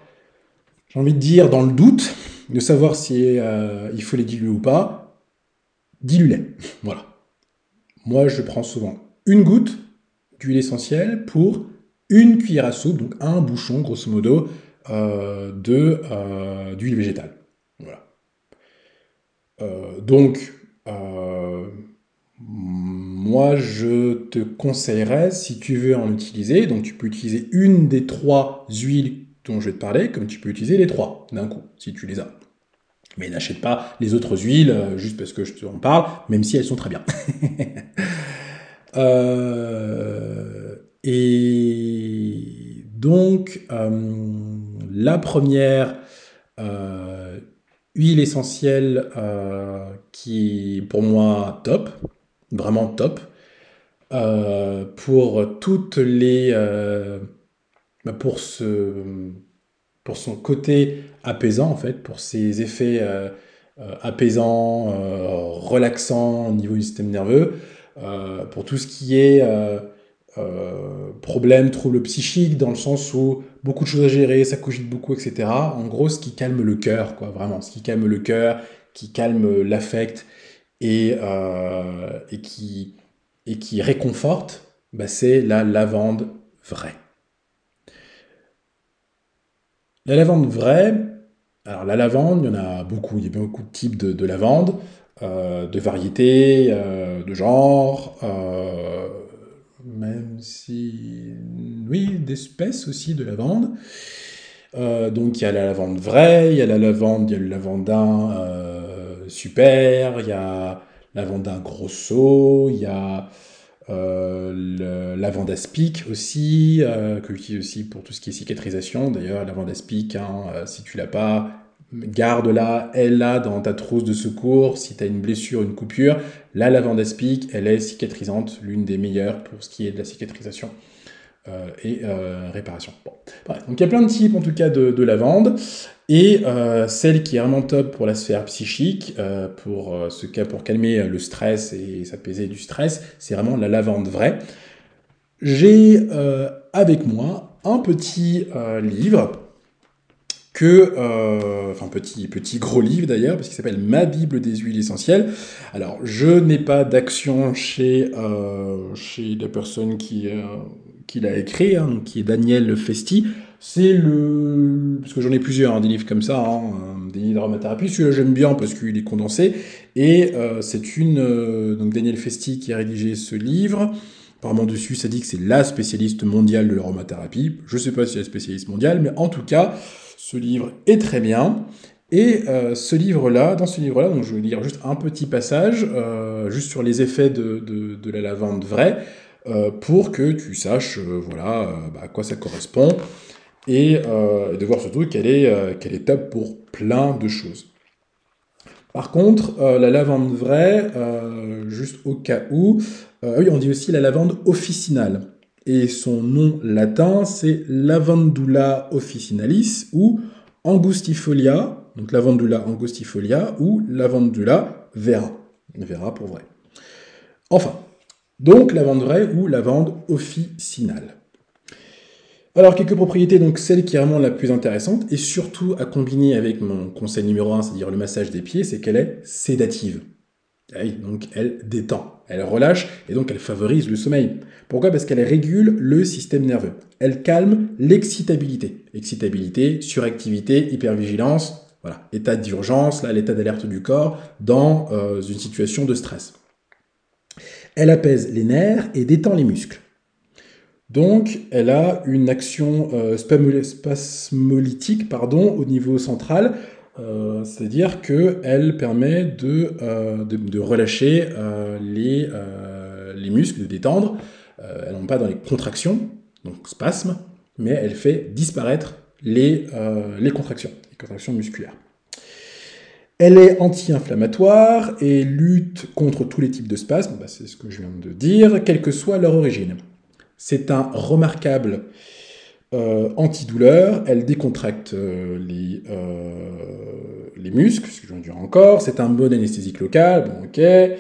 j'ai envie de dire, dans le doute de savoir si euh, il faut les diluer ou pas, dilue-les. Voilà. Moi, je prends souvent une goutte d'huile essentielle pour une cuillère à soupe, donc un bouchon, grosso modo, euh, euh, d'huile végétale. Voilà. donc, euh, moi, je te conseillerais, si tu veux en utiliser, donc tu peux utiliser une des trois huiles dont je vais te parler, comme tu peux utiliser les trois d'un coup, si tu les as. Mais n'achète pas les autres huiles euh, juste parce que je te en parle, même si elles sont très bien. Euh, et donc, la première huile essentielle qui est pour moi top, vraiment top, pour toutes les... Bah, pour ce pour son côté apaisant, en fait, pour ses effets euh, euh, apaisants, euh, relaxants au niveau du système nerveux, pour tout ce qui est problème, trouble psychique, dans le sens où beaucoup de choses à gérer, ça cogite beaucoup, etc. En gros, ce qui calme le cœur, quoi, vraiment, ce qui calme le cœur, qui calme l'affect et, et, qui, réconforte, bah, c'est la lavande vraie. La lavande vraie, alors la lavande, il y en a beaucoup, il y a beaucoup de types de, lavande, euh, de variétés, euh, de genres, euh, même si, oui, d'espèces aussi de lavande. donc il y a la lavande vraie, il y a la lavande, il y a le lavandin super, il y a lavandin grosso, il y a euh, le, lavande aspic aussi, euh, que j'utilise aussi pour tout ce qui est cicatrisation. D'ailleurs, lavande aspic, hein, euh, si tu l'as pas, garde-la, elle là dans ta trousse de secours. Si tu as une blessure, une coupure, la lavande aspic, elle est cicatrisante, l'une des meilleures pour ce qui est de la cicatrisation. Et réparation. Donc il y a plein de types en tout cas de lavande. Et euh, celle qui est vraiment top pour la sphère psychique, euh, pour, euh, ce cas, pour calmer le stress et s'apaiser du stress, c'est vraiment la lavande vraie. J'ai avec moi un petit livre que, enfin petit, petit gros livre d'ailleurs, parce qu'il s'appelle Ma Bible des huiles essentielles. Alors, je n'ai pas d'action chez, chez la personne qui, qui l'a écrit, hein, qui est Daniel Festi. C'est le. Parce que j'en ai plusieurs, hein, des livres comme ça, hein, euh, des livres d'aromathérapie. Celui-là, j'aime bien parce qu'il est condensé. Et euh, c'est une. Euh, donc, Daniel Festi qui a rédigé ce livre. Apparemment, dessus, ça dit que c'est la spécialiste mondiale de l'aromathérapie. Je ne sais pas si c'est la spécialiste mondiale, mais en tout cas, ce livre est très bien. Et ce livre-là, dans ce livre-là, donc je vais lire juste un petit passage, juste sur les effets de, de, la lavande vraie, pour que tu saches, voilà, bah, à quoi ça correspond et euh, de voir surtout qu'elle est, euh, qu'elle est top pour plein de choses. Par contre, euh, la lavande vraie, juste au cas où, oui, on dit aussi la lavande officinale. Et son nom latin, c'est Lavandula officinalis ou Angustifolia, donc Lavandula angustifolia ou Lavandula vera, vera pour vrai. Enfin, donc lavande vraie ou lavande officinale. Alors, quelques propriétés, donc celle qui est vraiment la plus intéressante, et surtout à combiner avec mon conseil numéro 1, c'est-à-dire le massage des pieds, c'est qu'elle est sédative. Ah donc elle détend, elle relâche, et donc elle favorise le sommeil. Pourquoi? Parce qu'elle régule le système nerveux. Elle calme l'excitabilité. Excitabilité, suractivité, hypervigilance, voilà, état d'urgence, l'état d'alerte du corps dans euh, une situation de stress. Elle apaise les nerfs et détend les muscles. Donc, elle a une action euh, spasmolytique pardon, au niveau central, euh, c'est-à-dire qu'elle permet de, euh, relâcher les, les, muscles, de détendre. elle n'est pas dans les contractions, donc spasme, mais elle fait disparaître les, les contractions, les contractions musculaires. Elle est anti-inflammatoire et lutte contre tous les types de spasmes, bah, c'est ce que je viens de dire, quelle que soit leur origine. C'est un remarquable euh, antidouleur. Elle décontracte euh, les, euh, les muscles, ce que je viens de dire encore. C'est un bon anesthésique local. Bon, ok.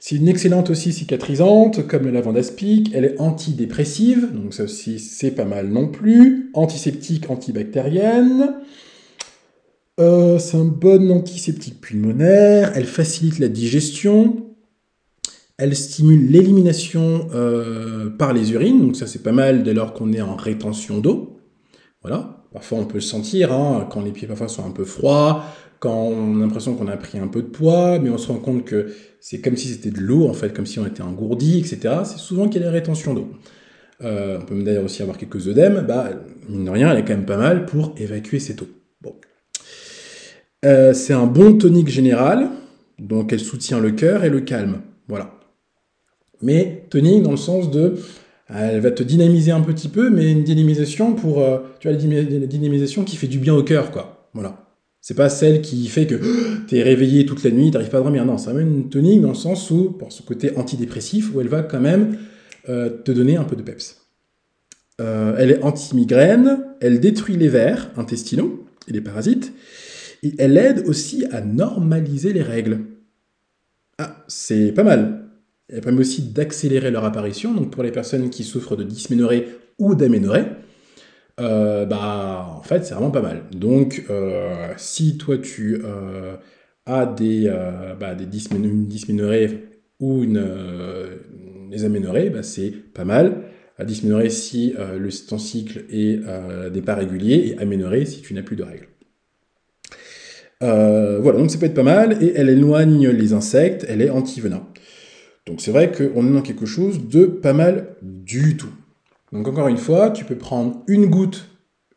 C'est une excellente aussi cicatrisante, comme la lavande aspic. Elle est antidépressive, donc ça aussi c'est pas mal non plus. Antiseptique, antibactérienne. C'est un bon antiseptique pulmonaire. Elle facilite la digestion. Elle stimule l'élimination euh, par les urines, donc ça c'est pas mal dès lors qu'on est en rétention d'eau. Voilà, parfois on peut le sentir, hein, quand les pieds parfois sont un peu froids, quand on a l'impression qu'on a pris un peu de poids, mais on se rend compte que c'est comme si c'était de l'eau, en fait, comme si on était engourdi, etc. C'est souvent qu'il y a des rétentions d'eau. Euh, on peut d'ailleurs aussi avoir quelques œdèmes, bah, mine de rien, elle est quand même pas mal pour évacuer cette eau. Euh, c'est un bon tonique général, donc elle soutient le cœur et le calme. Voilà. Mais tonique dans le sens de. Elle va te dynamiser un petit peu, mais une dynamisation pour. euh, tu la dynamisation qui fait du bien au cœur, quoi. Voilà. C'est pas celle qui fait que tu es réveillé toute la nuit, t'arrives pas à dormir. Non, c'est vraiment une tonique dans le sens où, pour ce côté antidépressif, où elle va quand même euh, te donner un peu de peps. Euh, elle est anti-migraine, elle détruit les vers intestinaux et les parasites, elle aide aussi à normaliser les règles. Ah, c'est pas mal. Elle permet aussi d'accélérer leur apparition, donc pour les personnes qui souffrent de dysménorrhée ou d'aménorrhée, euh, bah en fait c'est vraiment pas mal. Donc euh, si toi tu euh, as des, bah, ou une, des aménorrhées, bah, c'est pas mal. Dysménorrhée si le, ton cycle est des pas réguliers et aménorrhée si tu n'as plus de règles. Euh, voilà, donc ça peut être pas mal, et elle éloigne les insectes, elle est anti-venin. Donc c'est vrai qu'on est dans quelque chose de pas mal du tout. Donc encore une fois, tu peux prendre une goutte,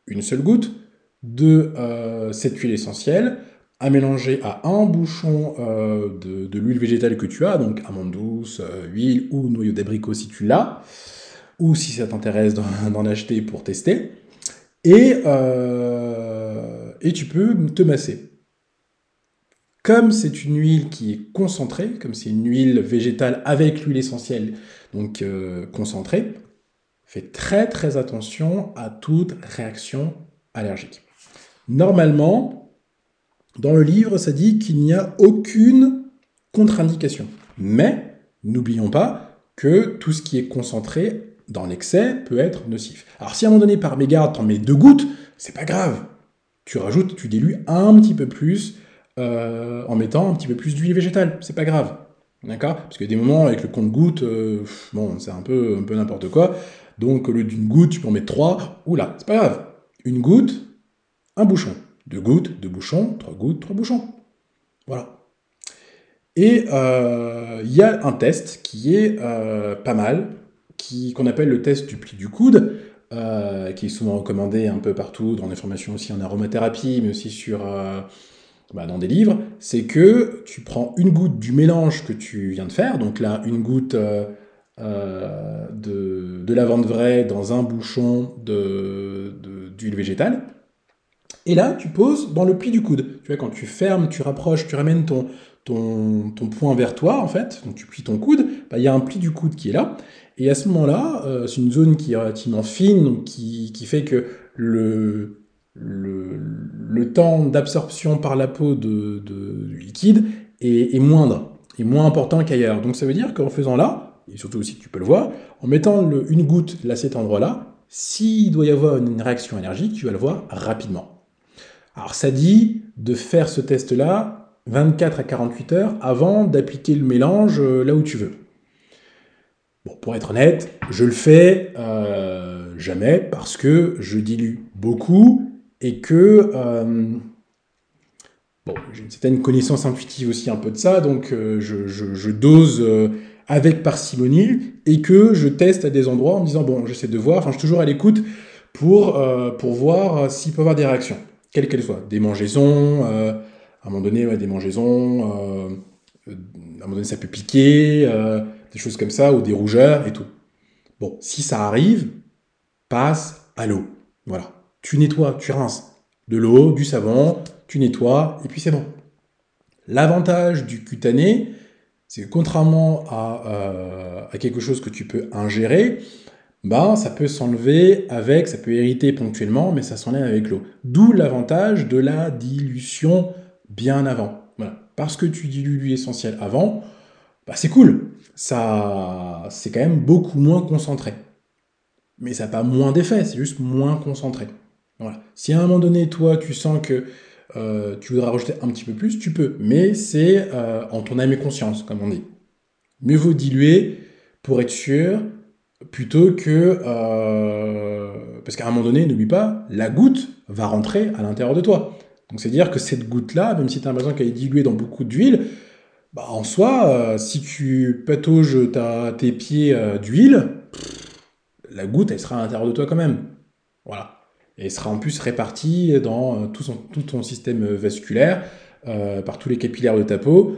une seule goutte, de euh, cette huile essentielle, à mélanger à un bouchon euh, de, l'huile végétale que tu as, donc amande douce, huile ou noyau d'abricot si tu l'as, ou si ça t'intéresse d'en acheter pour tester, et, et tu peux te masser. Comme c'est une huile qui est concentrée, comme c'est une huile végétale avec l'huile essentielle, donc euh, concentrée, fais très très attention à toute réaction allergique. Normalement, dans le livre, ça dit qu'il n'y a aucune contre-indication. Mais n'oublions pas que tout ce qui est concentré dans l'excès peut être nocif. Alors si à un moment donné par mégarde t'en mets deux gouttes, c'est pas grave. Tu rajoutes, tu dilues un petit peu plus euh, en mettant un petit peu plus d'huile végétale. C'est pas grave. D'accord? Parce qu'il y a des moments avec le compte-goutte, euh, bon, c'est un peu, un peu n'importe quoi. Donc au lieu d'une goutte, tu peux en mettre trois. Oula, c'est pas grave. Une goutte, un bouchon. Deux gouttes, deux bouchons, trois gouttes, trois bouchons. Voilà. Et euh, il y a un test qui est pas mal, qu'on appelle le test du pli du coude, qui est souvent recommandé un peu partout, dans des formations aussi en aromathérapie, mais aussi sur, bah, dans des livres, c'est que tu prends une goutte du mélange que tu viens de faire, donc là, une goutte euh, euh, de, de lavande vraie dans un bouchon d'huile végétale, et là, tu poses dans le pli du coude. Tu vois, quand tu fermes, tu rapproches, tu ramènes ton, ton, ton poing vers toi, en fait, donc tu plies ton coude, bah, il y a un pli du coude qui est là. Et à ce moment-là, euh, c'est une zone qui est relativement fine, donc qui, qui fait que le, le, temps d'absorption par la peau de, du liquide est, moindre, est moins important qu'ailleurs. Donc ça veut dire qu'en faisant là, et surtout aussi tu peux le voir, en mettant une goutte là, cet endroit-là, s'il doit y avoir une réaction allergique, tu vas le voir rapidement. Alors ça dit de faire ce test-là 24 à 48 heures avant d'appliquer le mélange euh, là où tu veux. Bon, pour être honnête, je le fais euh, jamais parce que je dilue beaucoup et que euh, bon, j'ai une certaine connaissance intuitive aussi un peu de ça, donc euh, je, je- dose euh, avec parcimonie et que je teste à des endroits en me disant bon, j'essaie de voir, enfin je suis toujours à l'écoute pour, pour voir s'il peut y avoir des réactions, quelles qu'elles soient, des mangeaisons, à un moment donné, ouais, des mangeaisons, à un moment donné ça peut piquer, des choses comme ça, ou des rougeurs et tout. Bon, si ça arrive, passe à l'eau. Voilà. Tu nettoies, tu rinces. De l'eau, du savon, tu nettoies, et puis c'est bon. L'avantage du cutané, c'est que contrairement à, euh, quelque chose que tu peux ingérer, ben, ça peut s'enlever avec, ça peut hériter ponctuellement, mais ça s'enlève avec l'eau. D'où l'avantage de la dilution bien avant. Parce que tu dilues l'huile essentielle avant, bah, c'est cool. Ça, c'est quand même beaucoup moins concentré. Mais ça n'a pas moins d'effet, c'est juste moins concentré. Voilà. Si à un moment donné, toi, tu sens que euh, tu voudrais rajouter un petit peu plus, tu peux. Mais c'est euh, en ton âme et conscience, comme on dit. Mieux vaut diluer pour être sûr, plutôt que... euh, parce qu'à un moment donné, n'oublie pas, la goutte va rentrer à l'intérieur de toi. Donc c'est-à-dire que cette goutte-là, même si tu as l'impression qu'elle est diluée dans beaucoup d'huile, bah, en soi, si tu patauges ta- tes pieds d'huile, la goutte, elle sera à l'intérieur de toi quand même. Voilà. Et sera en plus réparti dans tout, son, ton système vasculaire, par tous les capillaires de ta peau,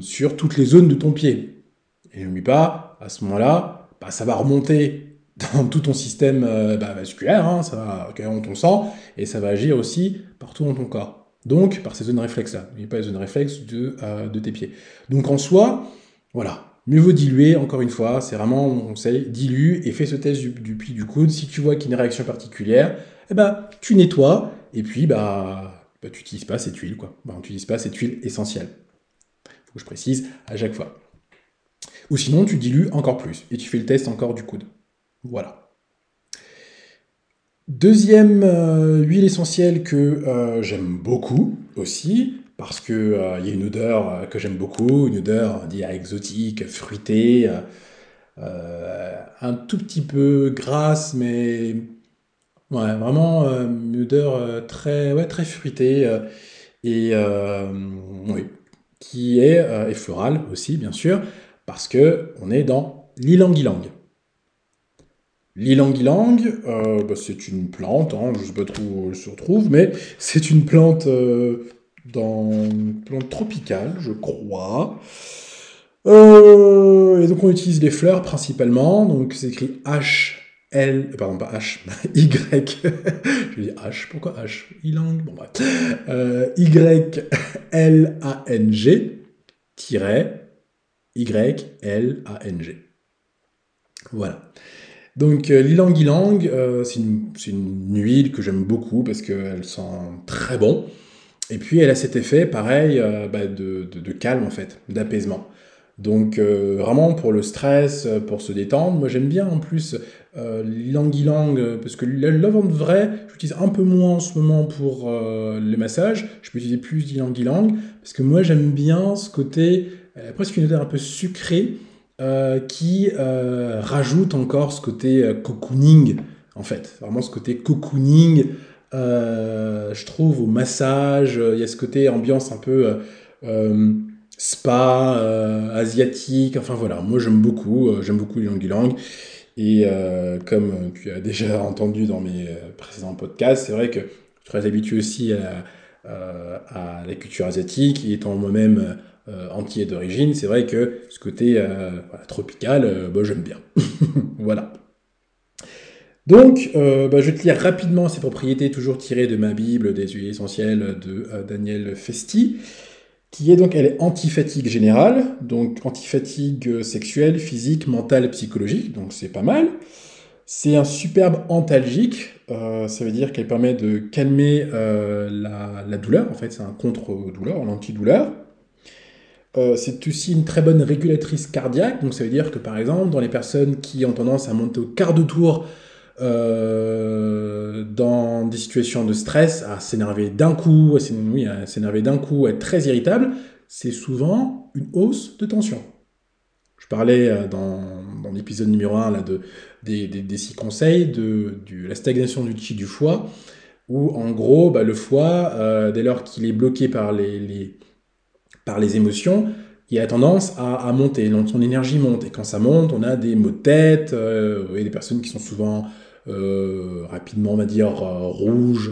sur toutes les zones de ton pied. Et n'oublie pas, à ce moment-là, bah, ça va remonter dans tout ton système bah, vasculaire, hein, ça va dans ton sang, et ça va agir aussi partout dans ton corps. Donc, par ces zones réflexes-là, mais pas les zones réflexes de, de tes pieds. Donc en soi, voilà, Mieux vaut diluer, encore une fois, c'est vraiment mon conseil, dilue et fais ce test du, du du coude. Si tu vois qu'il y a une réaction particulière, eh ben, tu nettoies et puis bah, bah tu n'utilises pas cette huile. Quoi. Bah, tu pas cette huile essentielle. Il faut que je précise à chaque fois. Ou sinon, tu dilues encore plus et tu fais le test encore du coude. Voilà. Deuxième euh, huile essentielle que euh, j'aime beaucoup aussi, parce qu'il euh, y a une odeur euh, que j'aime beaucoup, une odeur, exotique, fruitée, euh, un tout petit peu grasse, mais ouais, vraiment une odeur très, ouais, très fruitée, et qui est, et florale aussi, bien sûr, parce que on est dans l'ilang-ilang. L'ilang-ilang, bah, c'est une plante, hein, je ne sais pas trop où elle se retrouve, mais c'est une plante dans une plante tropicale, je crois. Euh, et donc on utilise les fleurs principalement, donc c'est écrit H, L, pardon pas H, Y, je dis H, pourquoi H Ilang, euh, Y, L, A, N, G, tiret, Y, L, A, N, G. Voilà. Donc euh, l'ilang ilang, euh, c'est une, huile que j'aime beaucoup parce qu'elle sent très bon. Et puis elle a cet effet, pareil, euh, bah, de, calme en fait, d'apaisement. Donc euh, vraiment pour le stress, euh, pour se détendre, moi j'aime bien en plus euh, l'ilang parce que le lavande vrai, j'utilise un peu moins en ce moment pour les massages, je peux utiliser plus d'ilang ilang parce que moi j'aime bien ce côté, presque une odeur un peu sucrée, qui rajoute encore ce côté cocooning en fait, vraiment ce côté cocooning, euh, je trouve au massage, euh, il y a ce côté ambiance un peu euh, spa, asiatique, enfin voilà, moi j'aime beaucoup, j'aime beaucoup Ylang Ylang. Et comme tu as déjà entendu dans mes précédents podcasts, c'est vrai que je suis très habitué aussi à, la culture asiatique, et étant moi-même entier d'origine, c'est vrai que ce côté tropical, bah, j'aime bien. voilà. Donc, euh, bah, je vais te lire rapidement ces propriétés, toujours tirées de ma Bible des huiles essentielles de euh, Daniel Festi, qui est donc, elle est antifatigue générale, donc antifatigue sexuelle, physique, mentale, psychologique, donc c'est pas mal. C'est un superbe antalgique, euh, ça veut dire qu'elle permet de calmer la, douleur, en fait c'est un contre-douleur, un antidouleur. c'est aussi une très bonne régulatrice cardiaque, donc ça veut dire que par exemple, dans les personnes qui ont tendance à monter au quart de tour euh, dans des situations de stress, à s'énerver d'un coup, à s'énerver d'un coup, à être très irritable, c'est souvent une hausse de tension. Je parlais euh, dans, dans l'épisode numéro 1 là, de, des, des, six conseils de, la stagnation du chi du foie, où en gros, bah, le foie, euh, dès lors qu'il est bloqué par les, les, par les émotions, il a tendance à, à, monter, donc son énergie monte. Et quand ça monte, on a des maux de tête, et des personnes qui sont souvent euh, rapidement, on va dire, euh, rouges.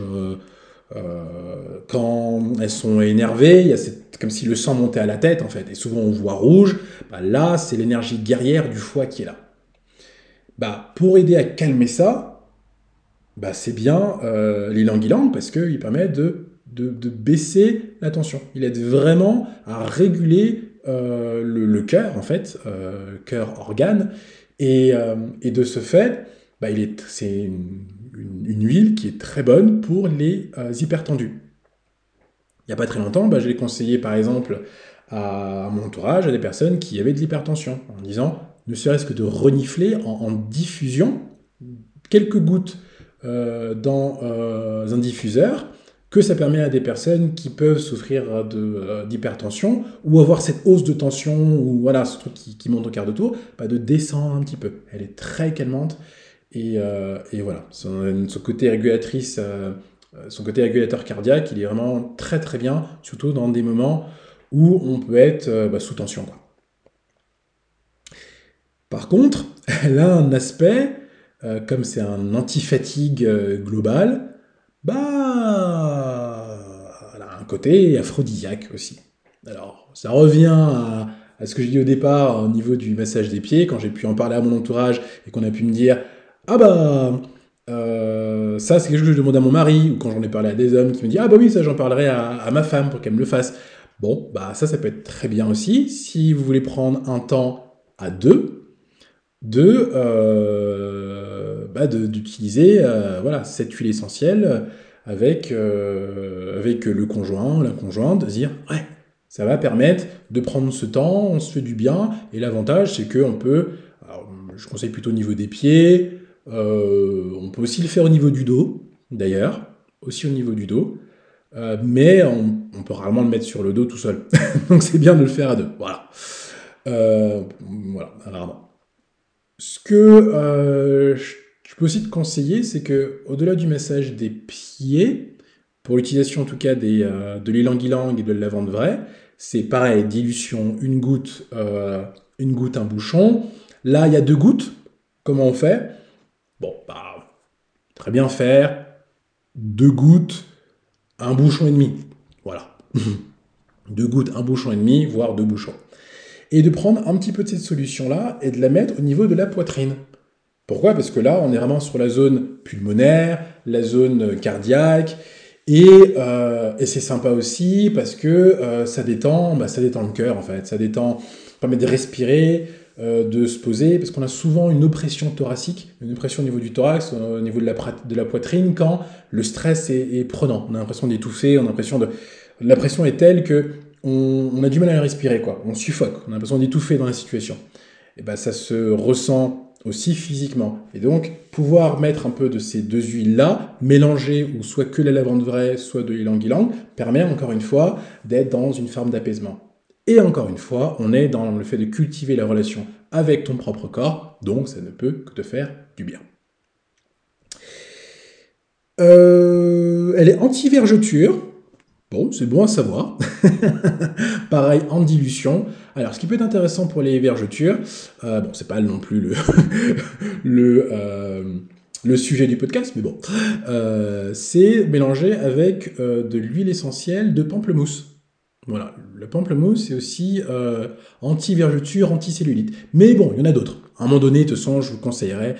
Euh, quand elles sont énervées, il y a comme si le sang montait à la tête en fait, et souvent on voit rouge, bah, là c'est l'énergie guerrière du foie qui est là. Bah, pour aider à calmer ça, bah, c'est bien euh, l'ilang parce qu'il permet de, de, baisser la tension. Il aide vraiment à réguler le, cœur en fait, cœur organe, et, et, de ce fait, bah, c'est une, huile qui est très bonne pour les euh, hypertendus. Il n'y a pas très longtemps, bah, je l'ai conseillé par exemple à, mon entourage, à des personnes qui avaient de l'hypertension, en disant, ne serait-ce que de renifler en, diffusion quelques gouttes euh, dans euh, un diffuseur, que ça permet à des personnes qui peuvent souffrir d'hypertension ou avoir cette hausse de tension ou voilà ce truc qui, monte au quart de tour, bah, de descendre un petit peu. Elle est très calmante euh, et, voilà, son, côté régulatrice, euh, son côté régulateur cardiaque, il est vraiment très très bien, surtout dans des moments où on peut être euh, bah, sous tension. Par contre, elle a un aspect euh, comme c'est un anti-fatigue euh, global, bah, elle a un côté aphrodisiaque aussi. Alors, ça revient à, ce que j'ai dit au départ au niveau du massage des pieds, quand j'ai pu en parler à mon entourage et qu'on a pu me dire Ah bah, euh, ça c'est quelque chose que je demande à mon mari, ou quand j'en ai parlé à des hommes qui me disent Ah bah oui, ça j'en parlerai à, ma femme pour qu'elle me le fasse. Bon, bah ça, ça peut être très bien aussi. Si vous voulez prendre un temps à deux, de bah, d'utiliser euh, voilà, cette huile essentielle avec, euh, avec le conjoint, la conjointe, de dire ouais, ça va permettre de prendre ce temps, on se fait du bien, et l'avantage c'est qu'on peut, je conseille plutôt au niveau des pieds, euh, on peut aussi le faire au niveau du dos, d'ailleurs, aussi au niveau du dos, mais on, peut rarement le mettre sur le dos tout seul. Donc c'est bien de le faire à deux. Voilà. voilà, rarement. Ce que je peux aussi te conseiller, c'est que au-delà du massage des pieds, pour l'utilisation en tout cas des, euh, de l'ilang-ilang et de la lavande vraie, c'est pareil, dilution, une goutte, euh, une goutte, un bouchon. Là, il y a deux gouttes. Comment on fait? Bon, bah, très bien faire. Deux gouttes, un bouchon et demi. Voilà. deux gouttes, un bouchon et demi, voire deux bouchons. Et de prendre un petit peu de cette solution-là et de la mettre au niveau de la poitrine. Pourquoi? Parce que là, on est vraiment sur la zone pulmonaire, la zone cardiaque, et, euh, c'est sympa aussi parce que euh, ça détend, bah, ça détend le cœur en fait, ça détend, permet de respirer, euh, de se poser, parce qu'on a souvent une oppression thoracique, une oppression au niveau du thorax, au niveau de la, de la poitrine, quand le stress est, prenant. On a l'impression d'étouffer, on a l'impression de... La pression est telle que on, a du mal à respirer, quoi. On suffoque, on a l'impression d'étouffer dans la situation. Et ben ça se ressent aussi physiquement. Et donc, pouvoir mettre un peu de ces deux huiles-là, mélanger ou soit que la lavande vraie, soit de l'ylang ylang, permet encore une fois d'être dans une forme d'apaisement. Et encore une fois, on est dans le fait de cultiver la relation avec ton propre corps, donc ça ne peut que te faire du bien. Euh, elle est anti-vergeture, Bon, c'est bon à savoir. Pareil, en dilution. Alors, ce qui peut être intéressant pour les vergetures, euh, bon, c'est pas non plus le, euh, le, sujet du podcast, mais bon, euh, c'est mélanger avec de l'huile essentielle de pamplemousse. Voilà, le pamplemousse, c'est aussi anti-vergeture, anti-cellulite. Mais bon, il y en a d'autres. À un moment donné, de toute façon, je vous conseillerais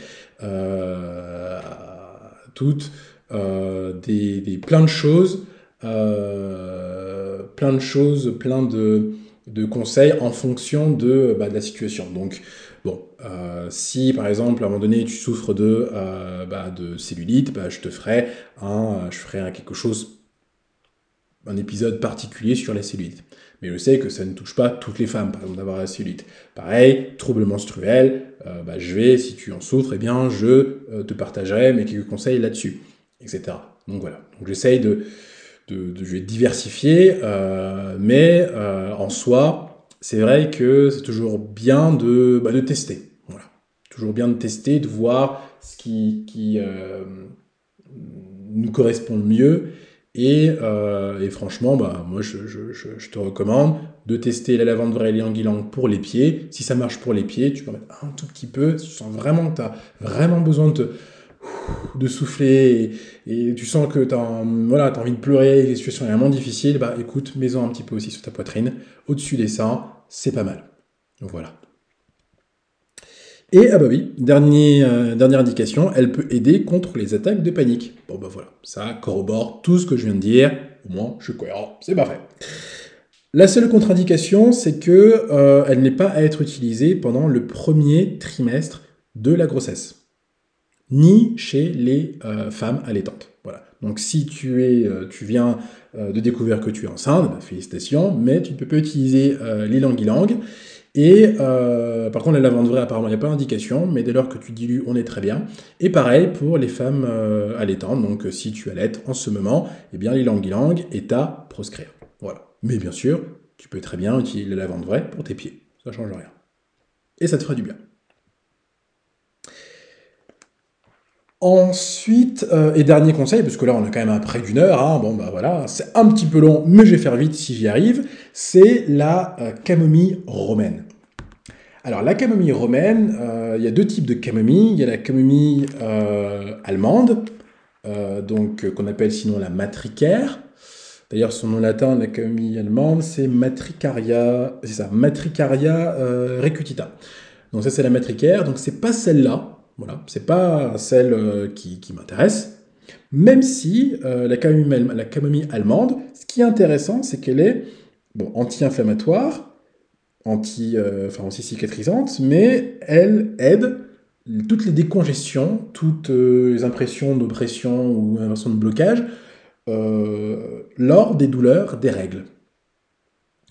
toutes des, des, plein de choses euh, plein de choses, conseils en fonction de, bah, de, la situation. Donc, bon, euh, si par exemple à un moment donné tu souffres de, euh, bah, cellulite, bah, je te ferai un, je ferai quelque chose, un épisode particulier sur la cellulite. Mais je sais que ça ne touche pas toutes les femmes, par exemple, d'avoir la cellulite. Pareil, trouble menstruel, bah, je vais, si tu en souffres, eh bien, je te partagerai mes quelques conseils là-dessus, etc. Donc voilà. Donc j'essaye de, diversifier, euh, mais euh, en soi, c'est vrai que c'est toujours bien de, bah, de tester. Voilà. Toujours bien de tester, de voir ce qui, qui euh, nous correspond le mieux. Et, et franchement, bah, moi, je, te recommande de tester la lavande vraie et pour les pieds. Si ça marche pour les pieds, tu peux mettre un tout petit peu. Si tu sens vraiment que tu as vraiment besoin de souffler et, tu sens que tu as, voilà, envie de pleurer, les situations sont vraiment difficiles, bah écoute, mets-en un petit peu aussi sur ta poitrine, au-dessus des seins, c'est pas mal. Donc voilà. Et ah bah oui, euh, dernière indication, elle peut aider contre les attaques de panique. Bon bah voilà, ça corrobore tout ce que je viens de dire, au moins je suis cohérent, c'est parfait. La seule contre-indication, c'est que euh, elle n'est pas à être utilisée pendant le premier trimestre de la grossesse ni chez les euh, femmes allaitantes. Voilà. Donc si tu, es, euh, tu viens de découvrir que tu es enceinte, bah, félicitations, mais tu ne peux pas utiliser les langues Et par contre, la lavande vraie, apparemment, il n'y a pas d'indication, mais dès lors que tu dilues, on est très bien. Et pareil pour les femmes allaitantes, donc si tu allaites en ce moment, eh bien langues est à proscrire. Voilà. Mais bien sûr, tu peux très bien utiliser la lavande vraie pour tes pieds. Ça ne change rien. Et ça te fera du bien. Ensuite, euh, et dernier conseil, parce que là on a quand même à près d'une heure, hein, bon bah voilà, c'est un petit peu long, mais je vais faire vite si j'y arrive, c'est la euh, camomille romaine. Alors, la camomille romaine, il y a deux types de camomille. Il y a la camomille allemande, donc qu'on appelle sinon la matricaire. D'ailleurs, son nom latin, la camomille allemande, c'est Matricaria, c'est ça, Matricaria recutita. Donc ça, c'est la matricaire. Donc c'est pas celle-là. Voilà, c'est pas celle euh, qui, m'intéresse. Même si euh, la, camomille, allemande, ce qui est intéressant, c'est qu'elle est anti-inflammatoire, anti, euh, enfin, anti-cicatrisante, mais elle aide toutes les décongestions, toutes les impressions d'oppression ou impressions de blocage lors des douleurs des règles.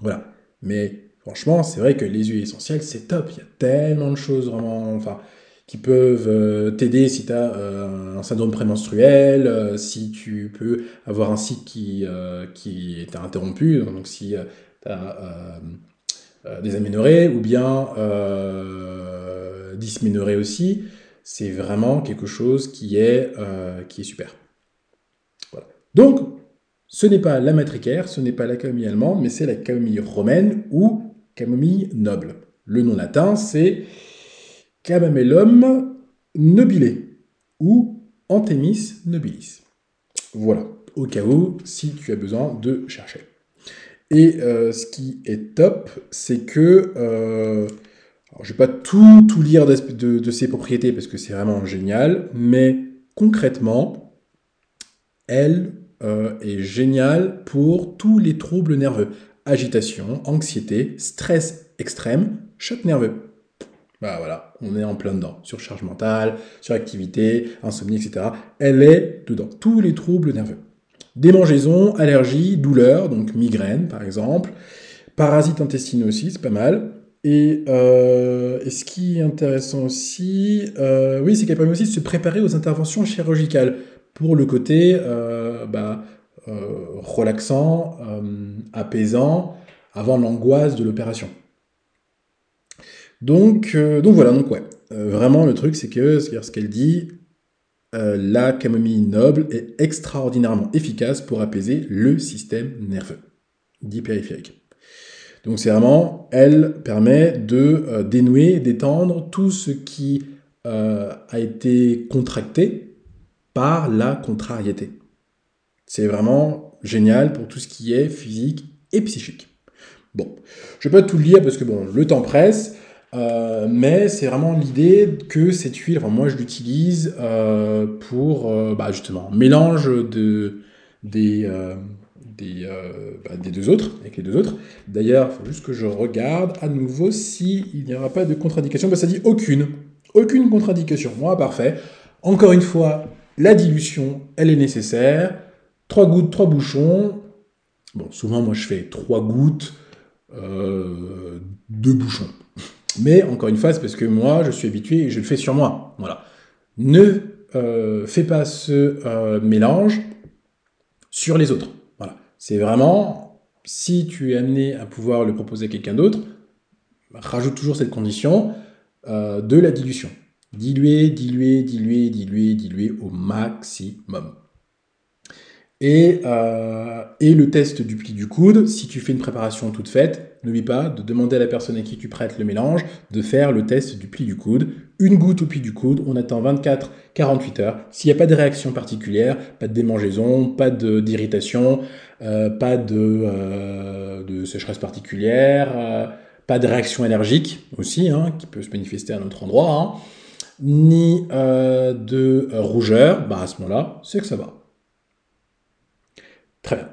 Voilà. Mais Franchement, c'est vrai que les huiles essentielles, c'est top. Il y a tellement de choses vraiment, enfin, qui peuvent euh, t'aider si tu as euh, un syndrome prémenstruel, euh, si tu peux avoir un cycle qui, qui est interrompu, donc si tu as des aménorrhées ou bien dysménorrhées aussi, c'est vraiment quelque chose qui est, est super. Donc, ce n'est pas la matricaire, ce n'est pas la camomille allemande, mais c'est la camomille romaine ou camomille noble. Le nom latin, c'est Camamellum nobile ou Anthemis nobilis. Voilà, au cas où, si tu as besoin de chercher. Et euh, ce qui est top, c'est que... Euh, je ne vais pas tout, tout lire de, de, ses propriétés parce que c'est vraiment génial, mais concrètement, elle euh, est géniale pour tous les troubles nerveux agitation, anxiété, stress extrême, choc nerveux. Bah voilà, on est en plein dedans. Surcharge mentale, suractivité, insomnie, etc. Elle est dedans. Tous les troubles nerveux. Démangeaisons, allergies, douleurs, donc migraine par exemple. Parasites intestinaux aussi, c'est pas mal. Et, euh, ce qui est intéressant aussi, euh, oui, c'est qu'elle permet aussi de se préparer aux interventions chirurgicales pour le côté euh, bah, relaxant, apaisant, avant l'angoisse de l'opération. Donc, donc voilà, donc ouais. vraiment, le truc, c'est que ce qu'elle dit, la camomille noble est extraordinairement efficace pour apaiser le système nerveux, dit périphérique. Donc c'est vraiment, elle permet de dénouer, d'étendre tout ce qui a été contracté par la contrariété. C'est vraiment génial pour tout ce qui est physique et psychique. Bon, je pas tout lire parce que le temps presse, euh, mais c'est vraiment l'idée que cette huile, moi je l'utilise pour justement mélange de des deux autres, avec les deux autres. D'ailleurs, il faut juste que je regarde à nouveau s'il n'y aura pas de contre-indication. Bah, ça dit aucune. Aucune contre-indication. Moi, parfait. Encore une fois, la dilution, elle est nécessaire. Trois gouttes, trois bouchons. Bon, souvent, moi, je fais trois gouttes, euh, deux bouchons. Mais encore une fois, c'est parce que moi, je suis habitué et je le fais sur moi. Voilà. Ne euh, fais pas ce euh, mélange sur les autres. Voilà. C'est vraiment, si tu es amené à pouvoir le proposer à quelqu'un d'autre, rajoute toujours cette condition de la dilution. Diluer, diluer, diluer, diluer, diluer au maximum. Euh, et, le test du pli du coude, si tu fais une préparation toute faite, n'oublie pas de demander à la personne à qui tu prêtes le mélange de faire le test du pli du coude. Une goutte au pli du coude, on attend 24-48 heures. S'il n'y a pas de réaction particulière, pas de démangeaison, pas d'irritation, euh, pas de, euh, de, sécheresse particulière, pas de réaction allergique aussi, hein, qui peut se manifester à un autre endroit, hein, ni de rougeur, bah à ce moment-là, c'est que ça va. Très bien.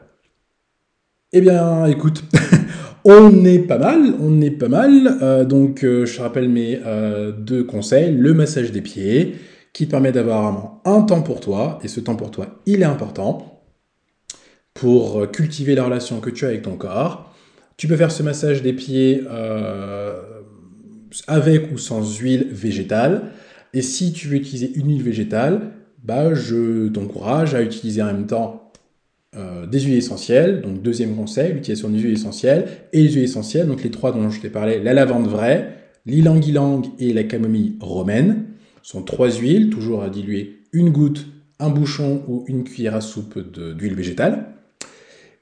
Eh bien, écoute, on est pas mal, on est pas mal. Euh, donc, euh, je rappelle mes euh, deux conseils. Le massage des pieds, qui permet d'avoir un temps pour toi, et ce temps pour toi, il est important, pour cultiver la relation que tu as avec ton corps. Tu peux faire ce massage des pieds avec ou sans huile végétale. Et si tu veux utiliser une huile végétale, bah, je t'encourage à utiliser en même temps euh, des huiles essentielles, donc deuxième conseil, l'utilisation des huiles essentielles, et les huiles essentielles, donc les trois dont je t'ai parlé, la lavande vraie, l'ilang-ilang et la camomille romaine, sont trois huiles, toujours à diluer une goutte, un bouchon ou une cuillère à soupe d'huile végétale,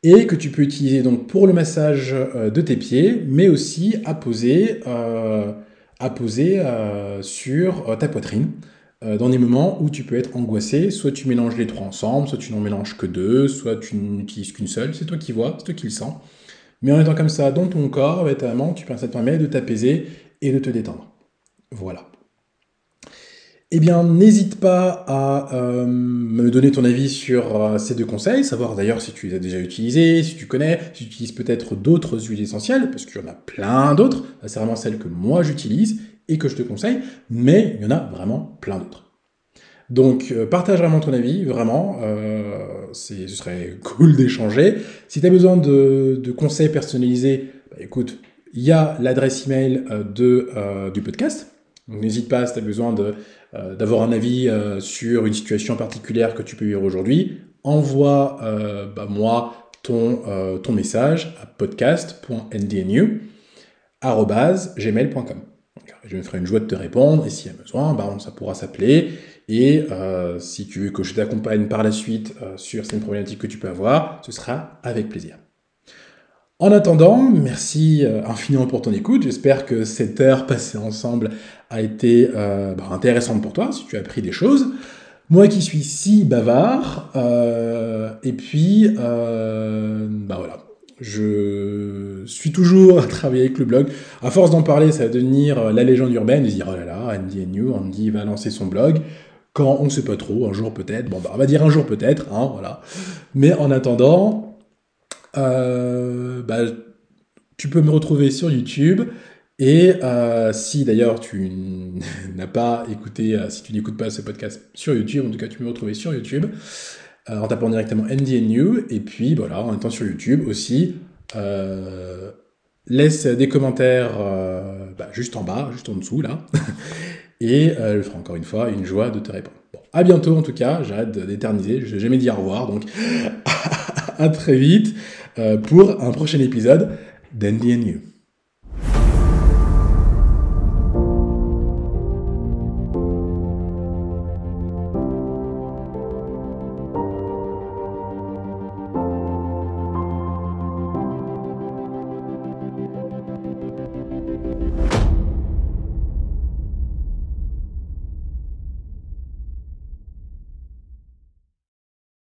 et que tu peux utiliser donc pour le massage euh, de tes pieds, mais aussi à poser euh, à poser sur ta poitrine dans des moments où tu peux être angoissé. Soit tu mélanges les trois ensemble, soit tu n'en mélanges que deux, soit tu n'utilises qu'une seule. C'est toi qui vois, c'est toi qui le sens. Mais en étant comme ça dans ton corps, évidemment, tu, ça te permet de t'apaiser et de te détendre. Voilà. Eh bien, n'hésite pas à euh, me donner ton avis sur euh, ces deux conseils, savoir d'ailleurs si tu les as déjà utilisés, si tu connais, si tu utilises peut-être d'autres huiles essentielles, parce qu'il y en a plein d'autres. C'est vraiment celles que moi j'utilise et que je te conseille, mais il y en a vraiment plein d'autres. Donc, euh, partage vraiment ton avis, vraiment, ce serait cool d'échanger. Si tu as besoin de, conseils personnalisés, bah, écoute, il y a l'adresse email de, du podcast. Donc n'hésite pas si tu as besoin euh, d'avoir un avis euh, sur une situation particulière que tu peux vivre aujourd'hui, envoie euh, bah, moi ton, ton message à podcast.ndnu.gmail.com. Je me ferai une joie de te répondre et s'il y a besoin, bah, ça pourra s'appeler. Et si tu veux que je t'accompagne par la suite sur cette problématique que tu peux avoir, ce sera avec plaisir. En attendant, merci euh, infiniment pour ton écoute. J'espère que cette heure passée ensemble a été euh, bah, intéressante pour toi, si tu as appris des choses. Moi qui suis si bavard, euh, et puis, bah voilà, je suis toujours à travailler avec le blog. À force d'en parler, ça va devenir la légende urbaine, et dire, oh là là, Andy New, Andy va lancer son blog. Quand on ne sait pas trop, un jour peut-être, bon bah on va dire un jour peut-être, hein, voilà. Mais en attendant, euh, bah, tu peux me retrouver sur YouTube. Et euh, si d'ailleurs tu n'as pas écouté, euh, si tu n'écoutes pas ce podcast sur YouTube, en tout cas tu peux me retrouver sur YouTube en tapant directement NDNU. Et puis voilà, en étant sur YouTube aussi, laisse des commentaires bah, juste en bas, juste en dessous là. et je ferai encore une fois une joie de te répondre. Bon, à bientôt en tout cas, j'arrête d'éterniser, je n'ai jamais dit au revoir, donc à très vite. Euh, pour un prochain épisode You.